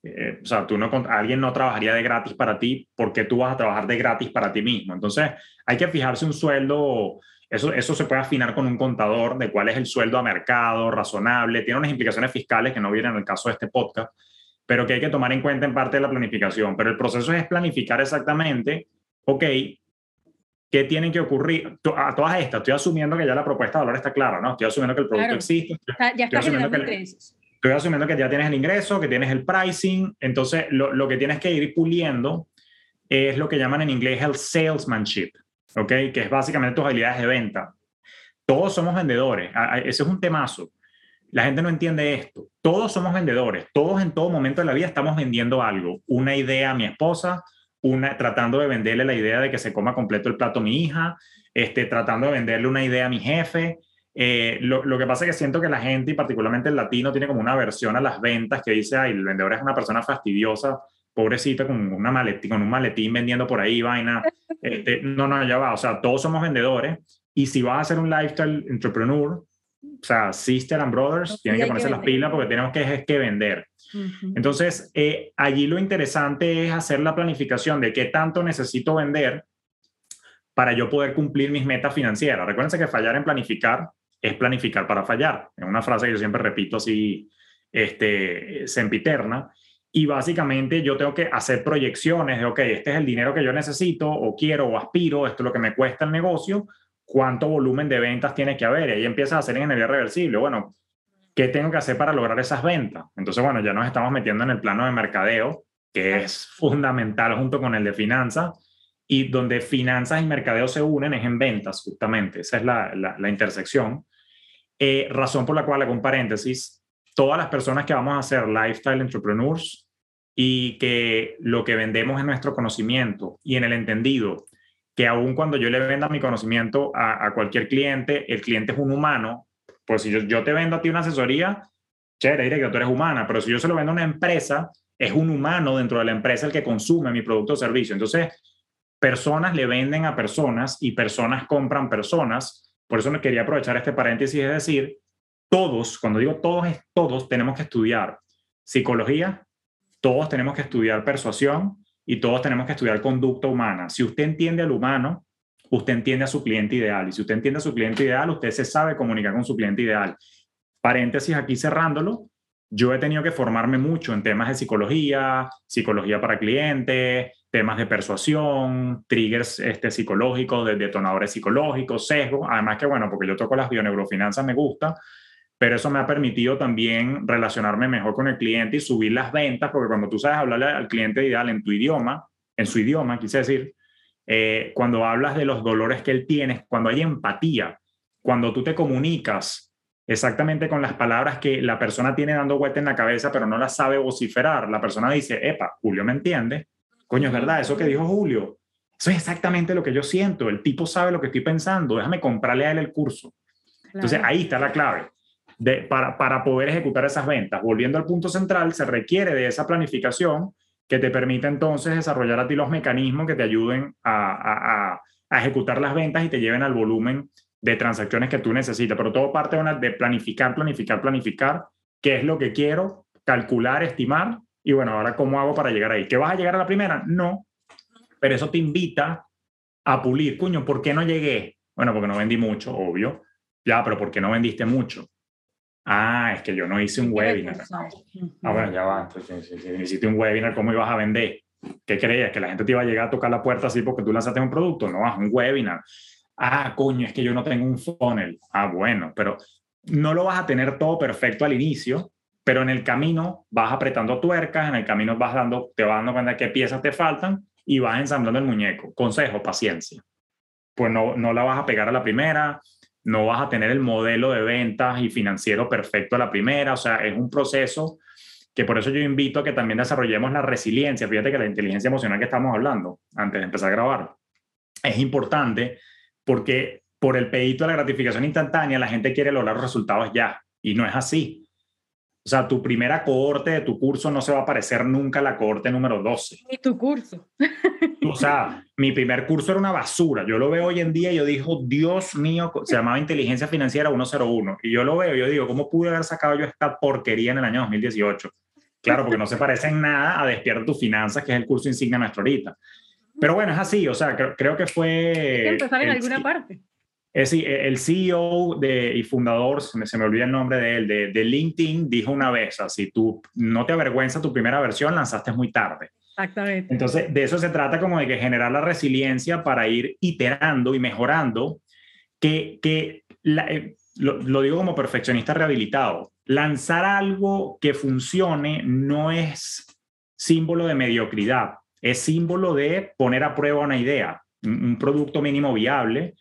Speaker 2: Eh, o sea, tú no, alguien no trabajaría de gratis para ti porque tú vas a trabajar de gratis para ti mismo. Entonces, hay que fijarse un sueldo, eso, eso se puede afinar con un contador de cuál es el sueldo a mercado, razonable, tiene unas implicaciones fiscales que no vienen en el caso de este podcast, pero que hay que tomar en cuenta en parte de la planificación. Pero el proceso es planificar exactamente, ok, ¿qué tiene que ocurrir? A todas estas, estoy asumiendo que ya la propuesta de valor está clara, ¿no? Estoy asumiendo que el producto existe.
Speaker 1: ya está generando ingresos.
Speaker 2: Estoy asumiendo que ya tienes el ingreso, que tienes el pricing. Entonces, lo, lo, que tienes que ir puliendo es lo que llaman en inglés el salesmanship, ¿ok? Que es básicamente tus habilidades de venta. Todos somos vendedores. Ese es un temazo. La gente no entiende esto. Todos somos vendedores. Todos en todo momento de la vida estamos vendiendo algo. Una idea a mi esposa, una, tratando de venderle la idea de que se coma completo el plato a mi hija, este, tratando de venderle una idea a mi jefe. Eh, lo, lo, que pasa es que siento que la gente, y particularmente el latino, tiene como una aversión a las ventas que dice, ay, el vendedor es una persona fastidiosa, pobrecita, con, una maletín, con un maletín vendiendo por ahí vaina. Este, no, no, ya va. O sea, todos somos vendedores. Y si vas a ser un lifestyle entrepreneur, o sea, Sister and Brothers, tienen que ponerse las pilas porque tenemos que, que vender. Entonces, eh, allí lo interesante es hacer la planificación de qué tanto necesito vender para yo poder cumplir mis metas financieras. Recuérdense que fallar en planificar es planificar para fallar. Es una frase que yo siempre repito así, este, sempiterna. Y básicamente yo tengo que hacer proyecciones de, ok, este es el dinero que yo necesito o quiero o aspiro, esto es lo que me cuesta el negocio, cuánto volumen de ventas tiene que haber. Y ahí empiezas a hacer ingeniería reversible. Bueno, ¿qué tengo que hacer para lograr esas ventas? Entonces, bueno, ya nos estamos metiendo en el plano de mercadeo, que es fundamental junto con el de finanzas, y donde finanzas y mercadeo se unen es en ventas, justamente. Esa es la, la, intersección. Eh, razón por la cual, hago un paréntesis, todas las personas que vamos a ser lifestyle entrepreneurs y que lo que vendemos es nuestro conocimiento y en el entendido que aun cuando yo le venda mi conocimiento a, cualquier cliente, el cliente es un humano, pues si yo, te vendo a ti una asesoría, chévere, diré que tú eres humana, pero si yo se lo vendo a una empresa, es un humano dentro de la empresa el que consume mi producto o servicio. Entonces, personas le venden a personas y personas compran personas. Por eso me quería aprovechar este paréntesis, es decir, todos, cuando digo todos, es todos tenemos que estudiar psicología, todos tenemos que estudiar persuasión, y todos tenemos que estudiar conducta humana. Si usted entiende al humano, usted entiende a su cliente ideal. Y si usted entiende a su cliente ideal, usted se sabe comunicar con su cliente ideal. Paréntesis aquí cerrándolo. Yo he tenido que formarme mucho en temas de psicología, psicología para clientes, temas de persuasión, triggers este, psicológicos, de detonadores psicológicos, sesgo. Además que, bueno, porque yo toco las bioneurofinanzas, me gusta, pero eso me ha permitido también relacionarme mejor con el cliente y subir las ventas, porque cuando tú sabes hablarle al cliente ideal en tu idioma, en su idioma, quise decir, eh, cuando hablas de los dolores que él tiene, cuando hay empatía, cuando tú te comunicas exactamente con las palabras que la persona tiene dando vuelta en la cabeza, pero no las sabe vociferar, la persona dice, epa, Julio me entiende, coño, es verdad, eso que dijo Julio, eso es exactamente lo que yo siento, el tipo sabe lo que estoy pensando, déjame comprarle a él el curso. Entonces ahí está la clave para, para poder ejecutar esas ventas. Volviendo al punto central, se requiere de esa planificación que te permite entonces desarrollar a ti los mecanismos que te ayuden a, a, a, ejecutar las ventas y te lleven al volumen de transacciones que tú necesitas. Pero todo parte de, una, de planificar, planificar, planificar qué es lo que quiero, calcular, estimar y bueno, ahora cómo hago para llegar ahí. ¿Que vas a llegar a la primera? No, pero eso te invita a pulir. Cuño, ¿por qué no llegué? Bueno, porque no vendí mucho, obvio. Ya, pero ¿por qué no vendiste mucho? Ah, es que yo no hice un webinar. Ah, bueno, ya va. Entonces, si, hiciste un webinar, ¿cómo ibas a vender? ¿Qué creías? ¿Que la gente te iba a llegar a tocar la puerta así porque tú lanzaste un producto? No, es un webinar. Ah, coño, es que yo no tengo un funnel. Ah, bueno, pero no lo vas a tener todo perfecto al inicio, pero en el camino vas apretando tuercas, en el camino vas dando, te vas dando cuenta de qué piezas te faltan y vas ensamblando el muñeco. Consejo, paciencia. pues no, no la vas a pegar a la primera, no vas a tener el modelo de ventas y financiero perfecto a la primera, o sea, es un proceso que por eso yo invito a que también desarrollemos la resiliencia. Fíjate que la inteligencia emocional que estamos hablando antes de empezar a grabar es importante porque por el pedito de la gratificación instantánea la gente quiere lograr resultados ya y no es así. O sea, tu primera cohorte de tu curso no se va a parecer nunca a la cohorte número 12.
Speaker 1: Ni tu curso.
Speaker 2: O sea, mi primer curso era una basura. Yo lo veo hoy en día y yo digo, Dios mío, se llamaba Inteligencia Financiera 101. Y yo lo veo y yo digo, ¿cómo pude haber sacado yo esta porquería en el año 2018? Claro, porque no se parece en nada a Despierta tus finanzas, que es el curso insignia nuestro ahorita. Pero bueno, es así, o sea, creo, que fue... Hay
Speaker 1: que empezar en alguna parte.
Speaker 2: Es decir, el CEO de, y fundador, se me, se me olvida el nombre de él, de, de, LinkedIn, dijo una vez, si tú no te avergüenza tu primera versión, lanzaste muy tarde.
Speaker 1: Exactamente.
Speaker 2: Entonces, de eso se trata como de que generar la resiliencia para ir iterando y mejorando, que, que eh, lo, lo digo como perfeccionista rehabilitado, lanzar algo que funcione no es símbolo de mediocridad, es símbolo de poner a prueba una idea, un producto mínimo viable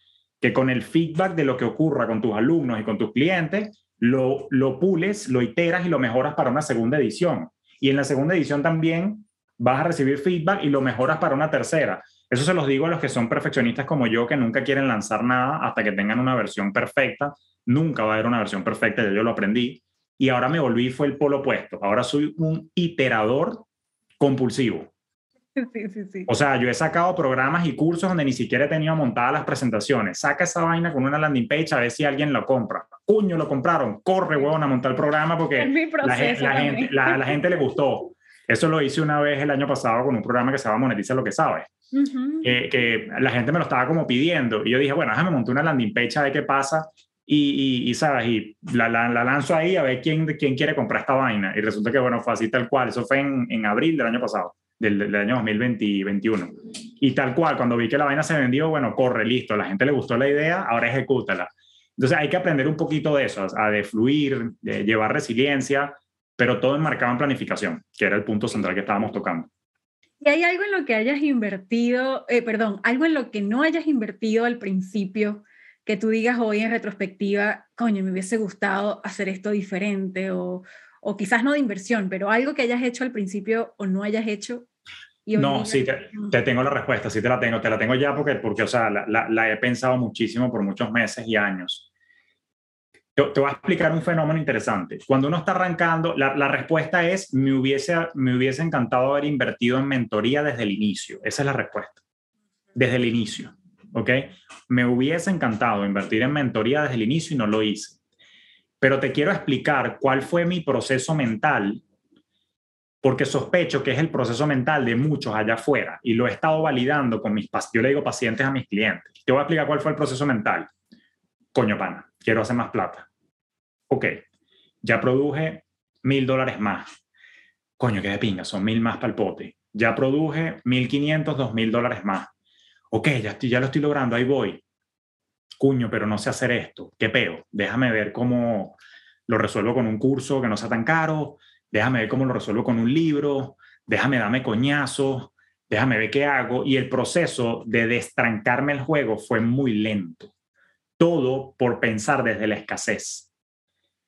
Speaker 2: que con el feedback de lo que ocurra con tus alumnos y con tus clientes, lo, lo pules, lo iteras y lo mejoras para una segunda edición. Y en la segunda edición también vas a recibir feedback y lo mejoras para una tercera. Eso se los digo a los que son perfeccionistas como yo, que nunca quieren lanzar nada hasta que tengan una versión perfecta. Nunca va a haber una versión perfecta, yo lo aprendí. Y ahora me volví, fue el polo opuesto. Ahora soy un iterador compulsivo.
Speaker 1: Sí, sí, sí.
Speaker 2: O sea, yo he sacado programas y cursos donde ni siquiera he tenido montadas las presentaciones. Saca esa vaina con una landing page a ver si alguien lo compra. Cuño, lo compraron. Corre, huevón, a montar el programa porque la, gente, la, gente, le gustó. Eso lo hice una vez el año pasado con un programa que se llama Monetiza lo que sabes. que la gente me lo estaba como pidiendo. Y yo dije, bueno, déjame montar una landing page a ver qué pasa. Y, y, ¿sabes? Y la, la, lanzo ahí a ver quién, quién quiere comprar esta vaina. Y resulta que, bueno, fue así tal cual. Eso fue en, en abril del año pasado del, año 2021. Y tal cual, cuando vi que la vaina se vendió, bueno, corre, listo, la gente le gustó la idea, ahora ejecútala. Entonces hay que aprender un poquito de eso, a de fluir, llevar resiliencia, pero todo enmarcado en planificación, que era el punto central que estábamos tocando.
Speaker 1: ¿Y hay algo en lo que hayas invertido, eh, perdón, algo en lo que no hayas invertido al principio, que tú digas hoy en retrospectiva, coño, me hubiese gustado hacer esto diferente o, o quizás no de inversión, pero algo que hayas hecho al principio o no hayas hecho.
Speaker 2: no, sí, te, tengo la respuesta, sí te la tengo, te la tengo ya porque, porque o sea, la, la, he pensado muchísimo por muchos meses y años. Te, te, voy a explicar un fenómeno interesante. Cuando uno está arrancando, la, la, respuesta es, me hubiese, me hubiese encantado haber invertido en mentoría desde el inicio. Esa es la respuesta. Desde el inicio, ¿ok? Me hubiese encantado invertir en mentoría desde el inicio y no lo hice pero te quiero explicar cuál fue mi proceso mental, porque sospecho que es el proceso mental de muchos allá afuera y lo he estado validando con mis, yo le digo pacientes a mis clientes. Te voy a explicar cuál fue el proceso mental. Coño, pana, quiero hacer más plata. Ok, ya produje mil dólares más. Coño, qué de pinga, son mil más para el pote. Ya produje mil quinientos, dos mil dólares más. Ok, ya, ya lo estoy logrando, ahí voy cuño, pero no sé hacer esto, qué peo, déjame ver cómo lo resuelvo con un curso que no sea tan caro, déjame ver cómo lo resuelvo con un libro, déjame darme coñazos, déjame ver qué hago. Y el proceso de destrancarme el juego fue muy lento. Todo por pensar desde la escasez.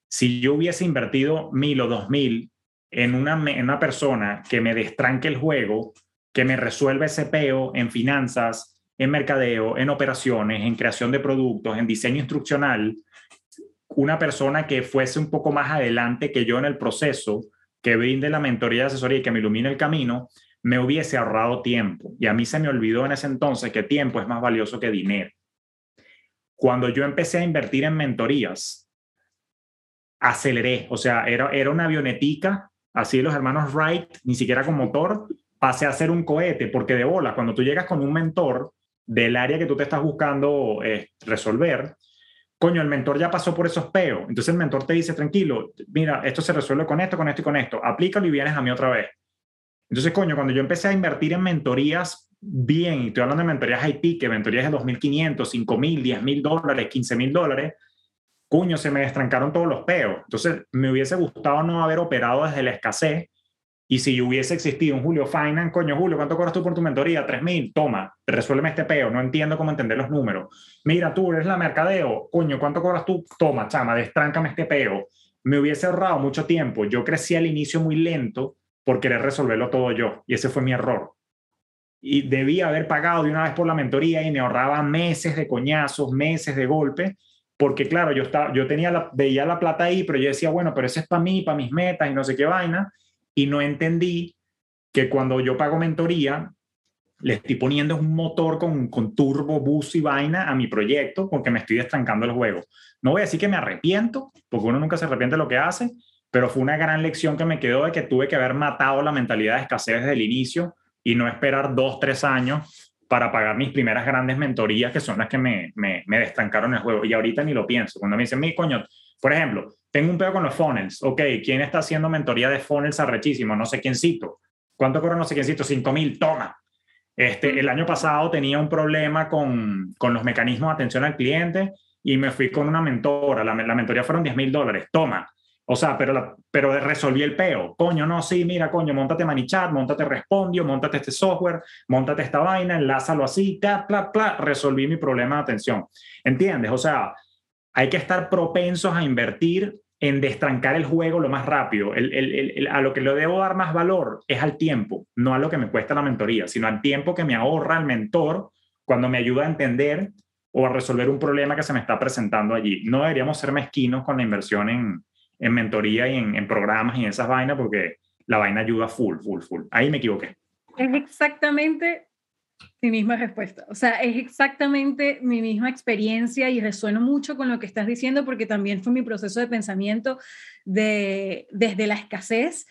Speaker 2: Si yo hubiese invertido mil o dos mil en una, en una persona que me destranque el juego, que me resuelva ese peo en finanzas, en mercadeo, en operaciones, en creación de productos, en diseño instruccional, una persona que fuese un poco más adelante que yo en el proceso, que brinde la mentoría asesoría y que me ilumine el camino, me hubiese ahorrado tiempo. Y a mí se me olvidó en ese entonces que tiempo es más valioso que dinero. Cuando yo empecé a invertir en mentorías, aceleré, o sea, era, era una avionetica, así los hermanos Wright, ni siquiera con motor, pasé a ser un cohete, porque de bola, cuando tú llegas con un mentor, del área que tú te estás buscando eh, resolver, coño, el mentor ya pasó por esos peos. Entonces el mentor te dice, tranquilo, mira, esto se resuelve con esto, con esto y con esto. Aplícalo y vienes a mí otra vez. Entonces, coño, cuando yo empecé a invertir en mentorías bien, y estoy hablando de mentorías IP, que mentorías de 2.500, 5.000, 10.000 dólares, 15.000 dólares, coño, se me destrancaron todos los peos. Entonces, me hubiese gustado no haber operado desde la escasez Y si hubiese existido un Julio Finance, coño, Julio, ¿cuánto cobras tú por tu mentoría? 3 mil, toma, resuélveme este peo, no entiendo cómo entender los números. Mira, tú eres la mercadeo, coño, ¿cuánto cobras tú? Toma, chama, destráncame este peo. Me hubiese ahorrado mucho tiempo. Yo crecí al inicio muy lento por querer resolverlo todo yo, y ese fue mi error. Y debía haber pagado de una vez por la mentoría y me ahorraba meses de coñazos, meses de golpe, porque claro, yo, estaba, yo tenía la, veía la plata ahí, pero yo decía, bueno, pero ese es para mí, para mis metas y no sé qué vaina y no entendí que cuando yo pago mentoría, le estoy poniendo un motor con, con turbo, bus y vaina a mi proyecto porque me estoy estancando el juego. No voy a decir que me arrepiento, porque uno nunca se arrepiente de lo que hace, pero fue una gran lección que me quedó de que tuve que haber matado la mentalidad de escasez desde el inicio y no esperar dos, tres años para pagar mis primeras grandes mentorías, que son las que me, me, me destancaron el juego. Y ahorita ni lo pienso. Cuando me dicen, mi coño, por ejemplo, tengo un pedo con los funnels. Ok, ¿quién está haciendo mentoría de funnels arrechísimo? No sé quién cito. ¿Cuánto cobra no sé quién cito? 5 mil, toma. Este, el año pasado tenía un problema con, con, los mecanismos de atención al cliente y me fui con una mentora. La, la mentoría fueron 10 mil dólares, toma. O sea, pero, pero resolví el peo. Coño, no, sí, mira, coño, montate ManyChat, montate Respondio, montate este software, montate esta vaina, enlázalo así, ta, pla, pla, resolví mi problema de atención. ¿Entiendes? O sea, hay que estar propensos a invertir en destrancar el juego lo más rápido. a lo que le debo dar más valor es al tiempo, no a lo que me cuesta la mentoría, sino al tiempo que me ahorra el mentor cuando me ayuda a entender o a resolver un problema que se me está presentando allí. No deberíamos ser mezquinos con la inversión en, mentoría y en, en, programas y en esas vainas porque la vaina ayuda full, full, full. Ahí me equivoqué.
Speaker 1: Es exactamente mi misma respuesta. O sea, es exactamente mi misma experiencia y resueno mucho con lo que estás diciendo porque también fue mi proceso de pensamiento de, desde la escasez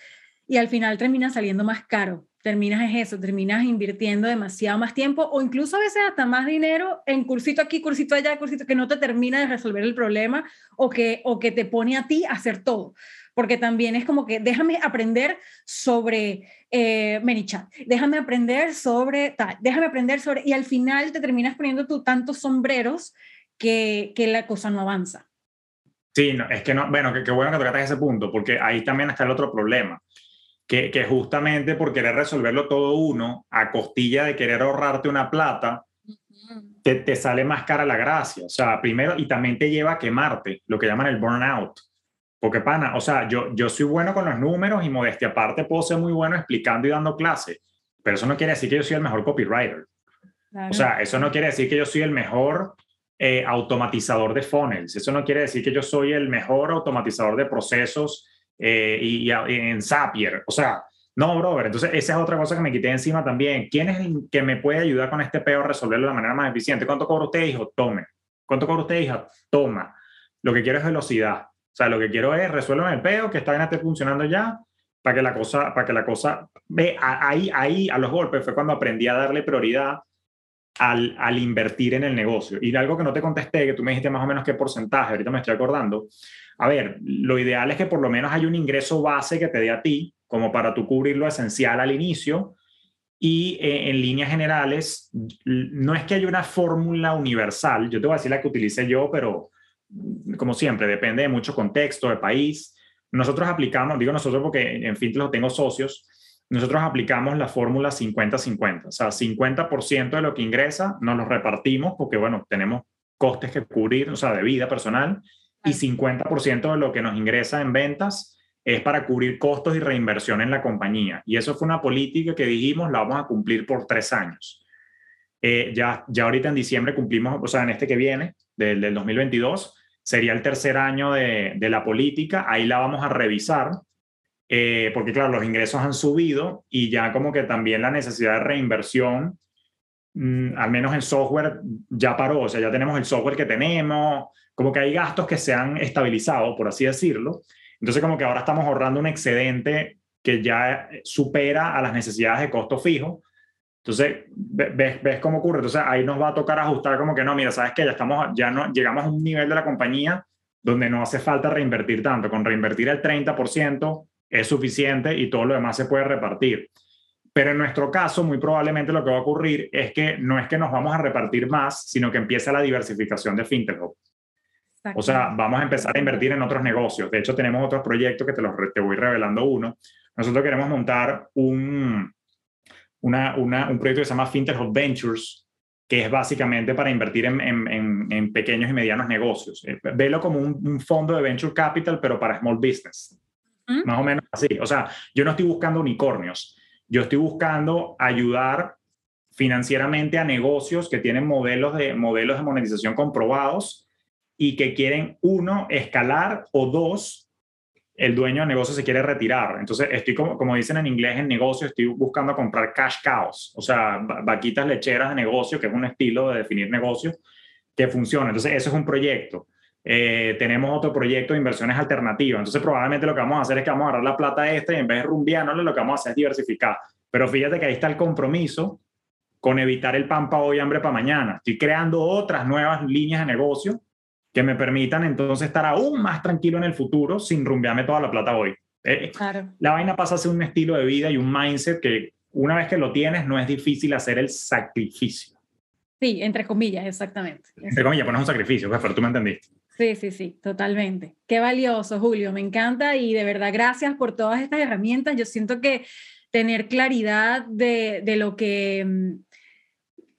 Speaker 1: y al final termina saliendo más caro. Terminas es eso, terminas invirtiendo demasiado más tiempo o incluso a veces hasta más dinero en cursito aquí, cursito allá, cursito que no te termina de resolver el problema o que, o que te pone a ti a hacer todo porque también es como que déjame aprender sobre eh, déjame aprender sobre tal, déjame aprender sobre, y al final te terminas poniendo tú tantos sombreros que, que la cosa no avanza.
Speaker 2: Sí, no, es que no, bueno, qué bueno que tocaste ese punto, porque ahí también está el otro problema, que, que justamente por querer resolverlo todo uno, a costilla de querer ahorrarte una plata, te, te, sale más cara la gracia. O sea, primero, y también te lleva a quemarte, lo que llaman el burnout. Porque, pana, o sea, yo, yo soy bueno con los números y modestia aparte puedo ser muy bueno explicando y dando clases, pero eso no quiere decir que yo soy el mejor copywriter. O sea, eso no quiere decir que yo soy el mejor eh, automatizador de funnels. Eso no quiere decir que yo soy el mejor automatizador de procesos eh, y, en Zapier. O sea, no, brother. Entonces, esa es otra cosa que me quité encima también. ¿Quién es el que me puede ayudar con este peo a resolverlo de la manera más eficiente? ¿Cuánto cobra usted, hijo? Tome. ¿Cuánto cobra usted, hija? Toma. Lo que quiero es velocidad. O sea, lo que quiero es resuelvan el peo, que esta vaina esté funcionando ya, para que la cosa, para que la cosa, ve, ahí, ahí a los golpes fue cuando aprendí a darle prioridad al, al, invertir en el negocio. Y algo que no te contesté, que tú me dijiste más o menos qué porcentaje, ahorita me estoy acordando. A ver, lo ideal es que por lo menos haya un ingreso base que te dé a ti, como para tú cubrir lo esencial al inicio. Y eh, en líneas generales, no es que haya una fórmula universal, yo te voy a decir la que utilicé yo, pero como siempre, depende de mucho contexto, de país. Nosotros aplicamos, digo nosotros porque en fin lo tengo socios, nosotros aplicamos la fórmula 50-50, o sea, 50% de lo que ingresa nos lo repartimos porque, bueno, tenemos costes que cubrir, o sea, de vida personal, y 50% de lo que nos ingresa en ventas es para cubrir costos y reinversión en la compañía. Y eso fue una política que dijimos, la vamos a cumplir por tres años. Eh, ya, ya ahorita en diciembre cumplimos, o sea, en este que viene, del, del 2022, sería el tercer año de, de, la política, ahí la vamos a revisar, eh, porque claro, los ingresos han subido y ya como que también la necesidad de reinversión, mmm, al menos en software, ya paró, o sea, ya tenemos el software que tenemos, como que hay gastos que se han estabilizado, por así decirlo. Entonces como que ahora estamos ahorrando un excedente que ya supera a las necesidades de costo fijo entonces, ves, ves cómo ocurre. Entonces, ahí nos va a tocar ajustar como que no, mira, sabes que ya estamos, ya no, llegamos a un nivel de la compañía donde no hace falta reinvertir tanto. Con reinvertir el 30% es suficiente y todo lo demás se puede repartir. Pero en nuestro caso, muy probablemente lo que va a ocurrir es que no es que nos vamos a repartir más, sino que empieza la diversificación de FinTech. O sea, vamos a empezar a invertir en otros negocios. De hecho, tenemos otros proyectos que te, los, te voy revelando uno. nosotros queremos montar un, una, una, un proyecto que se llama Fintech of Ventures, que es básicamente para invertir en, en, en pequeños y medianos negocios. Eh, velo como un, un, fondo de venture capital, pero para small business. Más o menos así. O sea, yo no estoy buscando unicornios. Yo estoy buscando ayudar financieramente a negocios que tienen modelos de, modelos de monetización comprobados y que quieren, uno, escalar o dos, el dueño de negocio se quiere retirar. Entonces, estoy como, como dicen en inglés en negocio, estoy buscando comprar cash cows, o sea, vaquitas lecheras de negocio, que es un estilo de definir negocio que funciona. Entonces, eso es un proyecto. Eh, tenemos otro proyecto de inversiones alternativas. Entonces, probablemente lo que vamos a hacer es que vamos a agarrar la plata esta y en vez de rumbiarnos, lo que vamos a hacer es diversificar. Pero fíjate que ahí está el compromiso con evitar el pan para hoy, hambre para mañana. Estoy creando otras nuevas líneas de negocio que me permitan entonces estar aún más tranquilo en el futuro sin rumbearme toda la plata hoy. Eh, claro. La vaina pasa a ser un estilo de vida y un mindset que una vez que lo tienes no es difícil hacer el sacrificio.
Speaker 1: Sí, entre comillas, exactamente.
Speaker 2: Entre comillas, pones un sacrificio, pero tú me entendiste.
Speaker 1: Sí, sí, sí, totalmente. Qué valioso, Julio, me encanta y de verdad gracias por todas estas herramientas. Yo siento que tener claridad de, de lo que mm,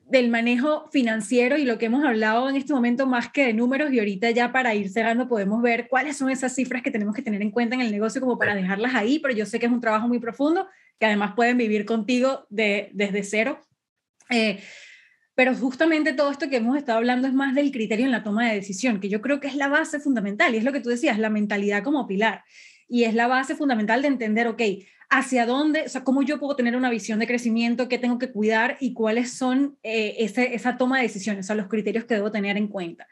Speaker 1: del manejo financiero y lo que hemos hablado en este momento más que de números y ahorita ya para ir cerrando podemos ver cuáles son esas cifras que tenemos que tener en cuenta en el negocio como para dejarlas ahí, pero yo sé que es un trabajo muy profundo que además pueden vivir contigo de, desde cero. Eh, pero justamente todo esto que hemos estado hablando es más del criterio en la toma de decisión, que yo creo que es la base fundamental, y es lo que tú decías, la mentalidad como pilar. Y es la base fundamental de entender, ok, hacia dónde, o sea, cómo yo puedo tener una visión de crecimiento, qué tengo que cuidar y cuáles son eh, esa toma de decisiones, o sea, los criterios que debo tener en cuenta.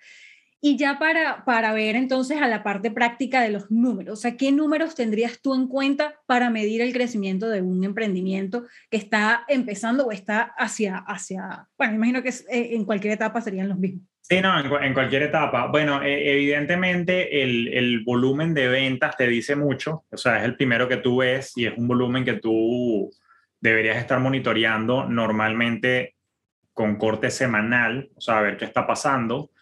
Speaker 1: Y ya para, para ver entonces a la parte práctica de los números, o sea, ¿qué números tendrías tú en cuenta para medir el crecimiento de un emprendimiento que está empezando o está hacia, hacia bueno, imagino que eh, en cualquier etapa serían los mismos?
Speaker 2: Sí, no, en, cualquier etapa. Bueno, e, evidentemente el, volumen de ventas te dice mucho, o sea, es el primero que tú ves y es un volumen que tú deberías estar monitoreando normalmente con corte semanal, o sea, a ver qué está pasando.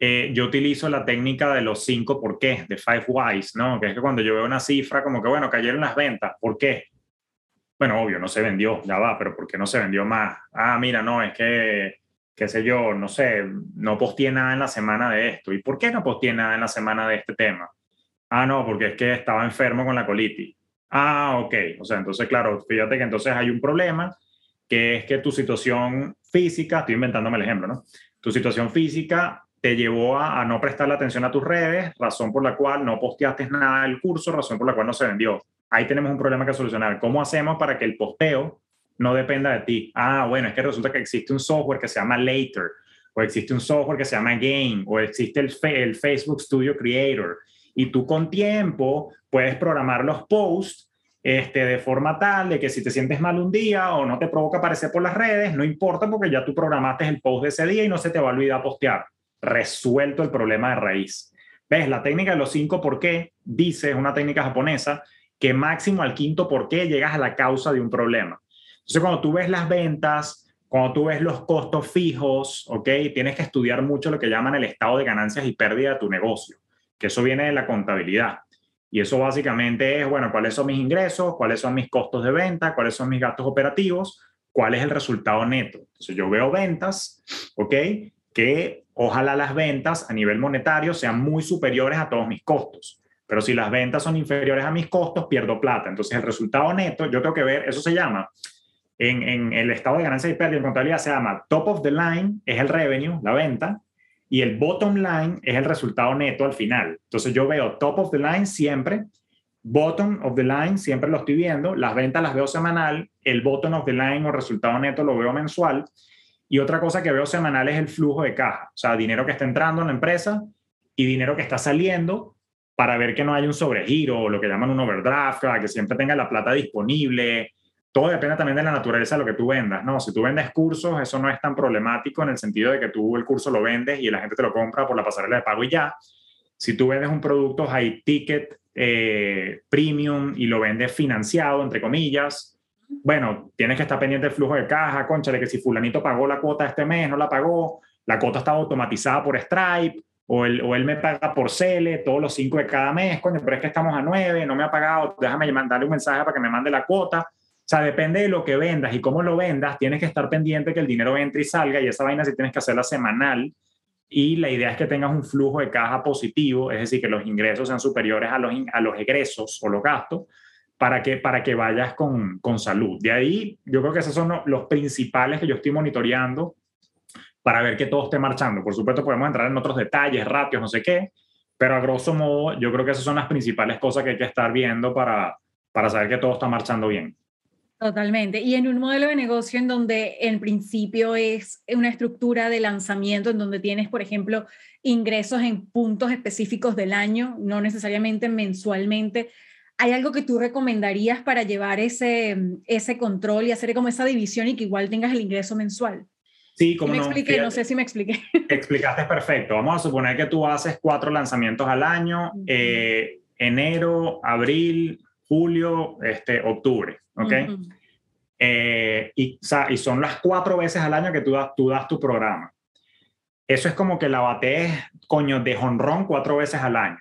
Speaker 2: Eh, yo utilizo la técnica de los cinco por qué, de five whys, ¿no? Que es que cuando yo veo una cifra, como que, bueno, cayeron las ventas, ¿por qué? Bueno, obvio, no se vendió, ya va, pero ¿por qué no se vendió más? Ah, mira, no, es que, qué sé yo, no sé, no posteé nada en la semana de esto. ¿Y por qué no posteé nada en la semana de este tema? Ah, no, porque es que estaba enfermo con la colitis. Ah, ok. O sea, entonces, claro, fíjate que entonces hay un problema, que es que tu situación física, estoy inventándome el ejemplo, ¿no? Tu situación física te llevó a, no prestarle atención a tus redes, razón por la cual no posteaste nada del curso, razón por la cual no se vendió. Ahí tenemos un problema que solucionar. ¿Cómo hacemos para que el posteo no dependa de ti? Ah, bueno, es que resulta que existe un software que se llama Later, o existe un software que se llama Game, o existe el, Facebook Studio Creator. Y tú con tiempo puedes programar los posts este, de forma tal de que si te sientes mal un día o no te provoca aparecer por las redes, no importa porque ya tú programaste el post de ese día y no se te va a olvidar postear resuelto el problema de raíz. ¿Ves? La técnica de los cinco por qué dice, es una técnica japonesa, que máximo al quinto por qué llegas a la causa de un problema. Entonces, cuando tú ves las ventas, cuando tú ves los costos fijos, ¿ok? Tienes que estudiar mucho lo que llaman el estado de ganancias y pérdida de tu negocio, que eso viene de la contabilidad. Y eso básicamente es, bueno, cuáles son mis ingresos, cuáles son mis costos de venta, cuáles son mis gastos operativos, cuál es el resultado neto. Entonces yo veo ventas, ¿ok? Que ojalá las ventas a nivel monetario sean muy superiores a todos mis costos. Pero si las ventas son inferiores a mis costos, pierdo plata. Entonces, el resultado neto, yo tengo que ver, eso se llama, en, el estado de ganancia y pérdida en contabilidad se llama top of the line, es el revenue, la venta, y el bottom line es el resultado neto al final. Entonces, yo veo top of the line siempre, bottom of the line siempre lo estoy viendo, las ventas las veo semanal, el bottom of the line o resultado neto lo veo mensual y otra cosa que veo semanal es el flujo de caja, o sea, dinero que está entrando en la empresa y dinero que está saliendo para ver que no hay un sobregiro o lo que llaman un overdraft, que siempre tenga la plata disponible. Todo depende también de la naturaleza de lo que tú vendas, ¿no? Si tú vendes cursos, eso no es tan problemático en el sentido de que tú el curso lo vendes y la gente te lo compra por la pasarela de pago y ya. Si tú vendes un producto high ticket, eh, premium y lo vendes financiado, entre comillas, bueno, tienes que estar pendiente del flujo de caja, concha, de que si fulanito pagó la cuota este mes, no la pagó, la cuota estaba automatizada por Stripe, o él, o él me paga por CELE todos los cinco de cada mes, coño, pero es que estamos a nueve, no me ha pagado, déjame mandarle un mensaje para que me mande la cuota. Sea, depende de lo que vendas y cómo lo vendas, tienes que estar pendiente que el dinero entre y salga y esa vaina sí tienes que hacerla semanal y la idea es que tengas un flujo de caja positivo, es decir, que los ingresos sean superiores a los, a los egresos o los gastos para que, para que vayas con, con salud. De ahí, yo creo que esos son los principales que yo estoy monitoreando para ver que todo esté marchando. Por supuesto, podemos entrar en otros detalles, ratios, no sé qué, pero a grosso modo, yo creo que esas son las principales cosas que hay que estar viendo para, para saber que todo está marchando bien.
Speaker 1: Totalmente. Y en un modelo de negocio en donde en principio es una estructura de lanzamiento, en donde tienes, por ejemplo, ingresos en puntos específicos del año, no necesariamente mensualmente, ¿hay algo que tú recomendarías para llevar ese, ese control y hacer como esa división y que igual tengas el ingreso mensual?
Speaker 2: Sí, como
Speaker 1: me expliqué, no sé si me expliqué.
Speaker 2: Explicaste perfecto. Vamos a suponer que tú haces cuatro lanzamientos al año, eh, enero, abril, julio, este, octubre, ¿ok? Eh, y, y, son las cuatro veces al año que tú das, tú das tu programa. Eso es como que la batees, coño, de jonrón cuatro veces al año.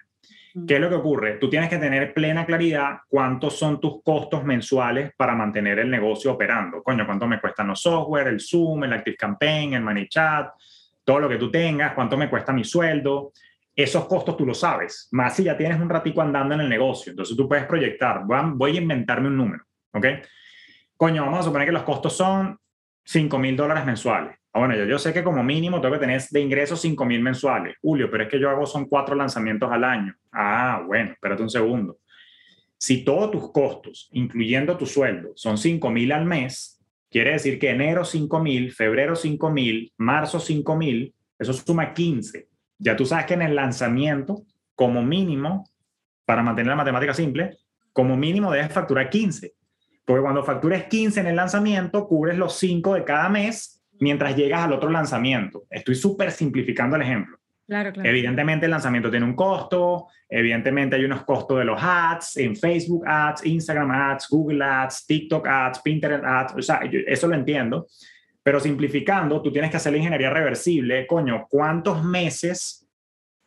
Speaker 2: ¿Qué es lo que ocurre? Tú tienes que tener plena claridad cuántos son tus costos mensuales para mantener el negocio operando. Coño, cuánto me cuestan los software, el Zoom, el Active Campaign, el ManyChat, todo lo que tú tengas, cuánto me cuesta mi sueldo esos costos tú lo sabes, más si ya tienes un ratico andando en el negocio, entonces tú puedes proyectar, voy a, inventarme un número, ¿ok? Coño, vamos a suponer que los costos son 5 mil dólares mensuales. Ah, bueno, yo, yo sé que como mínimo tengo que tener de ingresos 5 mil mensuales. Julio, pero es que yo hago son cuatro lanzamientos al año. Ah, bueno, espérate un segundo. Si todos tus costos, incluyendo tu sueldo, son 5 mil al mes, quiere decir que enero 5 mil, febrero 5 mil, marzo 5 mil, eso suma 15 ya tú sabes que en el lanzamiento, como mínimo, para mantener la matemática simple, como mínimo debes facturar 15. Porque cuando factures 15 en el lanzamiento, cubres los 5 de cada mes mientras llegas al otro lanzamiento. Estoy súper simplificando el ejemplo.
Speaker 1: Claro, claro.
Speaker 2: Evidentemente el lanzamiento tiene un costo, evidentemente hay unos costos de los ads, en Facebook ads, Instagram ads, Google ads, TikTok ads, Pinterest ads, o sea, eso lo entiendo. Pero simplificando, tú tienes que hacer la ingeniería reversible. Coño, ¿cuántos meses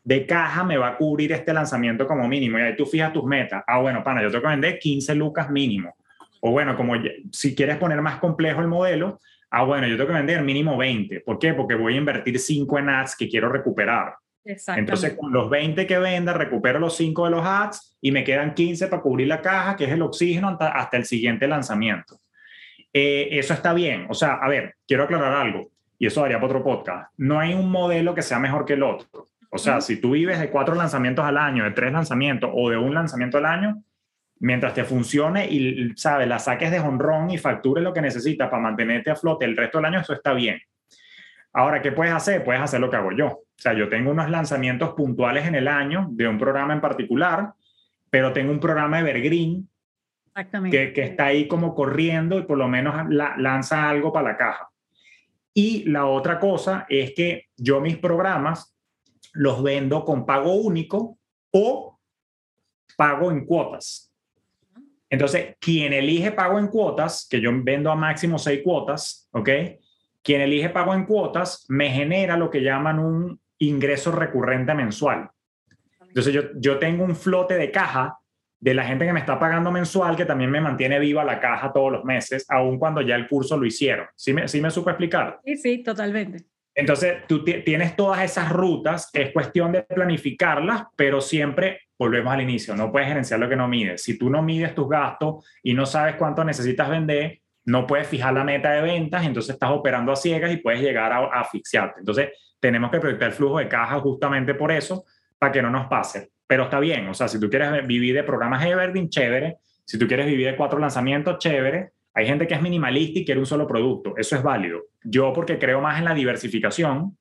Speaker 2: de caja me va a cubrir este lanzamiento como mínimo? Y ahí tú fijas tus metas. Ah, bueno, pana, yo tengo que vender 15 lucas mínimo. O bueno, como si quieres poner más complejo el modelo, ah, bueno, yo tengo que vender mínimo 20. ¿Por qué? Porque voy a invertir 5 en ads que quiero recuperar. Entonces, con los 20 que venda, recupero los 5 de los ads y me quedan 15 para cubrir la caja, que es el oxígeno hasta el siguiente lanzamiento. Eh, eso está bien. O sea, a ver, quiero aclarar algo, y eso daría para otro podcast. No hay un modelo que sea mejor que el otro. O sea, si tú vives de cuatro lanzamientos al año, de tres lanzamientos o de un lanzamiento al año, mientras te funcione y, ¿sabes? La saques de honrón y factures lo que necesitas para mantenerte a flote el resto del año, eso está bien. Ahora, ¿qué puedes hacer? Puedes hacer lo que hago yo. O sea, yo tengo unos lanzamientos puntuales en el año de un programa en particular, pero tengo un programa Evergreen que, que, está ahí como corriendo y por lo menos lanza algo para la caja. Y la otra cosa es que yo mis programas los vendo con pago único o pago en cuotas. Entonces, quien elige pago en cuotas, que yo vendo a máximo seis cuotas, ¿ok? Quien elige pago en cuotas me genera lo que llaman un ingreso recurrente mensual. Entonces, yo, yo tengo un flote de caja de la gente que me está pagando mensual, que también me mantiene viva la caja todos los meses, aun cuando ya el curso lo hicieron. ¿Sí me, sí me supo explicar?
Speaker 1: Sí, sí, totalmente.
Speaker 2: Entonces, tú tienes todas esas rutas, es cuestión de planificarlas, pero siempre volvemos al inicio, no puedes gerenciar lo que no mides. Si tú no mides tus gastos y no sabes cuánto necesitas vender, no puedes fijar la meta de ventas, entonces estás operando a ciegas y puedes llegar a, a asfixiarte. Entonces, tenemos que proyectar el flujo de caja justamente por eso, para que no nos pase pero está bien. O sea, si tú quieres vivir de programas Evergreen, chévere. Si tú quieres vivir de cuatro lanzamientos, chévere. Hay gente que es minimalista y quiere un solo producto. Eso es válido. Yo, porque creo más en la diversificación,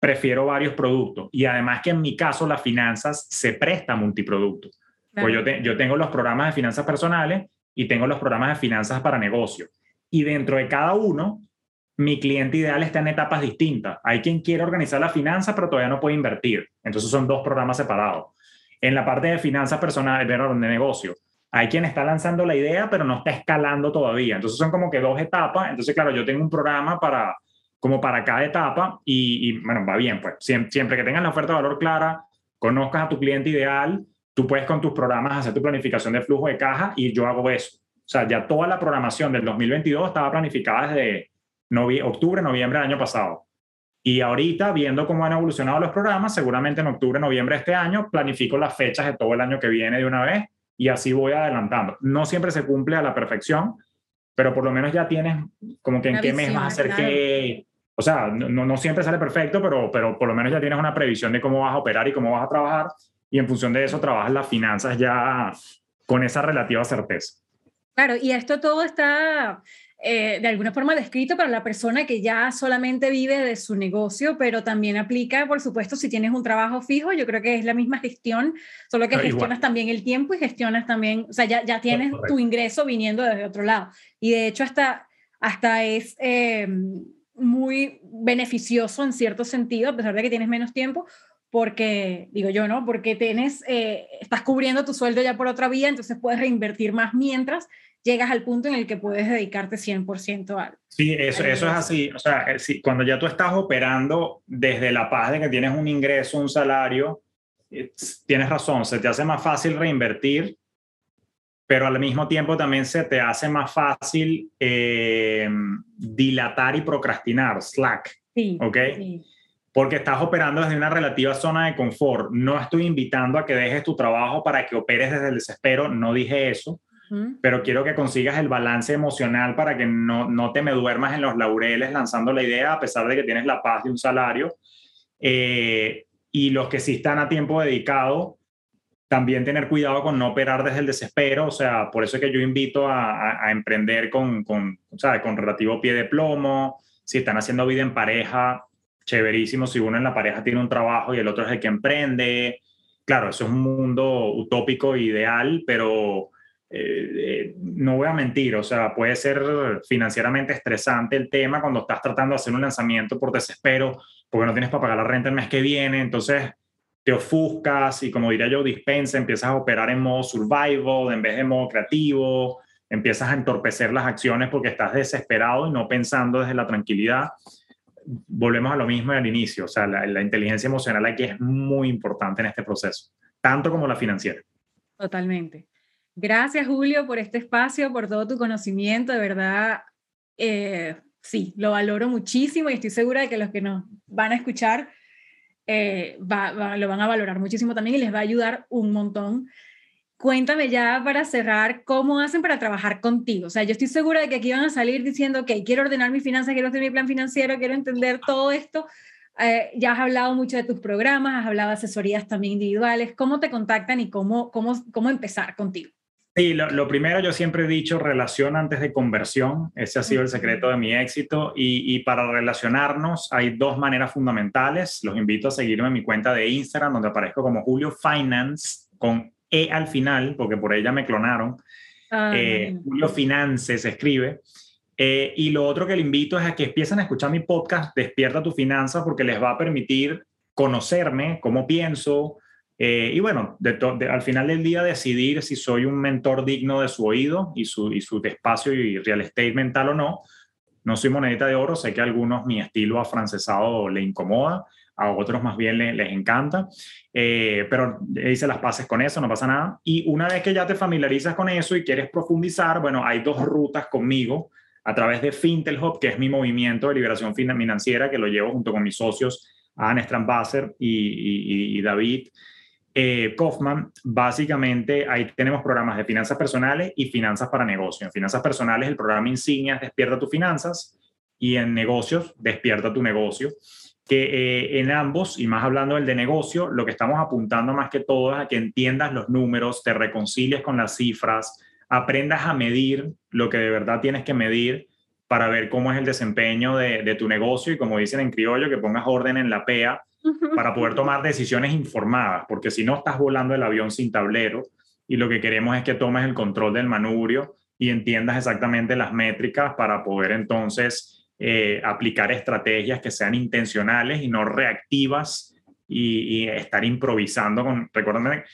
Speaker 2: prefiero varios productos. Y además que en mi caso las finanzas se presta multiproducto. Pues yo, yo tengo los programas de finanzas personales y tengo los programas de finanzas para negocio. Y dentro de cada uno mi cliente ideal está en etapas distintas. Hay quien quiere organizar la finanza, pero todavía no puede invertir. Entonces son dos programas separados. En la parte de finanzas personales, de negocio, hay quien está lanzando la idea, pero no está escalando todavía. Entonces son como que dos etapas. Entonces, claro, yo tengo un programa para, como para cada etapa y, bueno, va bien, pues siempre, que tengas la oferta de valor clara, conozcas a tu cliente ideal, tú puedes con tus programas hacer tu planificación de flujo de caja y yo hago eso. O sea, ya toda la programación del 2022 estaba planificada desde octubre, noviembre del año pasado. Y ahorita, viendo cómo han evolucionado los programas, seguramente en octubre, noviembre de este año, planifico las fechas de todo el año que viene de una vez y así voy adelantando. No siempre se cumple a la perfección, pero por lo menos ya tienes como que en qué mes vas a hacer qué. O sea, no, no siempre sale perfecto, pero, pero por lo menos ya tienes una previsión de cómo vas a operar y cómo vas a trabajar y en función de eso trabajas las finanzas ya con esa relativa certeza.
Speaker 1: Claro, y esto todo está eh, de alguna forma descrito para la persona que ya solamente vive de su negocio, pero también aplica, por supuesto, si tienes un trabajo fijo, yo creo que es la misma gestión, solo que gestionas también el tiempo y gestionas también, o sea, ya, ya tienes tu ingreso viniendo desde otro lado. Y de hecho hasta, hasta es eh, muy beneficioso en cierto sentido, a pesar de que tienes menos tiempo, porque, digo yo, ¿no? Porque tienes, eh, estás cubriendo tu sueldo ya por otra vía, entonces puedes reinvertir más mientras llegas al punto en el que puedes dedicarte 100% a
Speaker 2: Sí, eso, eso es así. O sea, eh, cuando ya tú estás operando desde la paz de que tienes un ingreso, un salario, eh, tienes razón, se te hace más fácil reinvertir, pero al mismo tiempo también se te hace más fácil eh, dilatar y procrastinar, slack. Sí, ¿Ok? Porque estás operando desde una relativa zona de confort. No estoy invitando a que dejes tu trabajo para que operes desde el desespero, no dije eso pero quiero que consigas el balance emocional para que no, no te me duermas en los laureles lanzando la idea, a pesar de que tienes la paz de un salario. Eh, y los que sí están a tiempo dedicado, también tener cuidado con no operar desde el desespero, o sea, por eso es que yo invito a, a, emprender con, con, con relativo pie de plomo, si están haciendo vida en pareja, chéverísimo, si uno en la pareja tiene un trabajo y el otro es el que emprende, claro, eso es un mundo utópico, ideal, pero eh, eh, no voy a mentir, o sea, puede ser financieramente estresante el tema cuando estás tratando de hacer un lanzamiento por desespero, porque no tienes para pagar la renta el mes que viene, entonces te ofuscas y como diría yo, dispensa, empiezas a operar en modo survival en vez de modo creativo, empiezas a entorpecer las acciones porque estás desesperado y no pensando desde la tranquilidad. Volvemos a lo mismo al inicio, o sea, la, la inteligencia emocional aquí es muy importante en este proceso, tanto como la financiera.
Speaker 1: Totalmente. Gracias, Julio, por este espacio, por todo tu conocimiento. De verdad, eh, sí, lo valoro muchísimo y estoy segura de que los que nos van a escuchar eh, lo van a valorar muchísimo también y les va a ayudar un montón. Cuéntame ya para cerrar, ¿cómo hacen para trabajar contigo? O sea, yo estoy segura de que aquí van a salir diciendo, ok, quiero ordenar mi finanzas, quiero hacer mi plan financiero, quiero entender todo esto. Eh, ya has hablado mucho de tus programas, has hablado de asesorías también individuales. ¿Cómo te contactan y cómo, cómo, cómo empezar contigo?
Speaker 2: Sí, lo, primero yo siempre he dicho relación antes de conversión, ese ha sido el secreto de mi éxito. Y, para relacionarnos hay dos maneras fundamentales, los invito a seguirme en mi cuenta de Instagram donde aparezco como Julio Finance con E al final porque por ella me clonaron, ah, eh, Julio Finance se escribe. Eh, y lo otro que le invito es a que empiecen a escuchar mi podcast Despierta tu finanza porque les va a permitir conocerme, cómo pienso, eh, y bueno, al final del día decidir si soy un mentor digno de su oído y su, y su espacio y real estate mental o no. No soy monedita de oro, sé que a algunos mi estilo afrancesado le incomoda, a otros más bien les, encanta, eh, pero hice las paces con eso, no pasa nada. Y una vez que ya te familiarizas con eso y quieres profundizar, bueno, hay dos rutas conmigo a través de Fintel que es mi movimiento de liberación financiera, que lo llevo junto con mis socios, Anne Strambasser y, y, y David eh, Kaufman, básicamente ahí tenemos programas de finanzas personales y finanzas para negocios. En finanzas personales el programa insignia es Despierta tus finanzas y en negocios Despierta tu negocio, que eh, en ambos, y más hablando del de negocio, lo que estamos apuntando más que todo es a que entiendas los números, te reconcilies con las cifras, aprendas a medir lo que de verdad tienes que medir para ver cómo es el desempeño de, de tu negocio y como dicen en criollo, que pongas orden en la PEA para poder tomar decisiones informadas, porque si no estás volando el avión sin tablero y lo que queremos es que tomes el control del manubrio y entiendas exactamente las métricas para poder entonces eh, aplicar estrategias que sean intencionales y no reactivas y, estar improvisando con, recuérdame,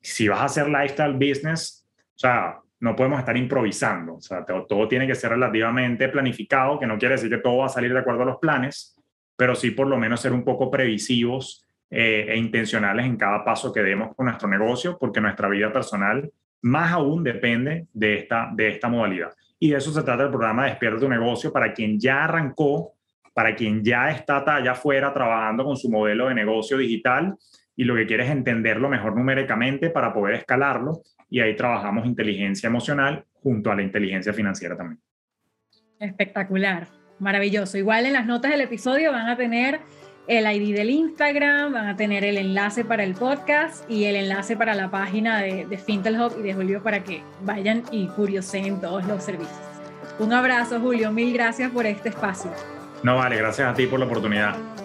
Speaker 2: si vas a hacer lifestyle business, o sea, no podemos estar improvisando, o sea, todo, tiene que ser relativamente planificado, que no quiere decir que todo va a salir de acuerdo a los planes, pero sí por lo menos ser un poco previsivos eh, e intencionales en cada paso que demos con nuestro negocio, porque nuestra vida personal más aún depende de esta, de esta modalidad. Y de eso se trata el programa Despierta tu negocio para quien ya arrancó, para quien ya está allá afuera trabajando con su modelo de negocio digital y lo que quiere es entenderlo mejor numéricamente para poder escalarlo y ahí trabajamos inteligencia emocional junto a la inteligencia financiera también.
Speaker 1: Espectacular, maravilloso. Igual en las notas del episodio van a tener el ID del Instagram, van a tener el enlace para el podcast y el enlace para la página de, de Fintel y de Julio para que vayan y curioseen todos los servicios. Un abrazo, Julio. Mil gracias por este espacio.
Speaker 2: No, vale, gracias a ti por la oportunidad.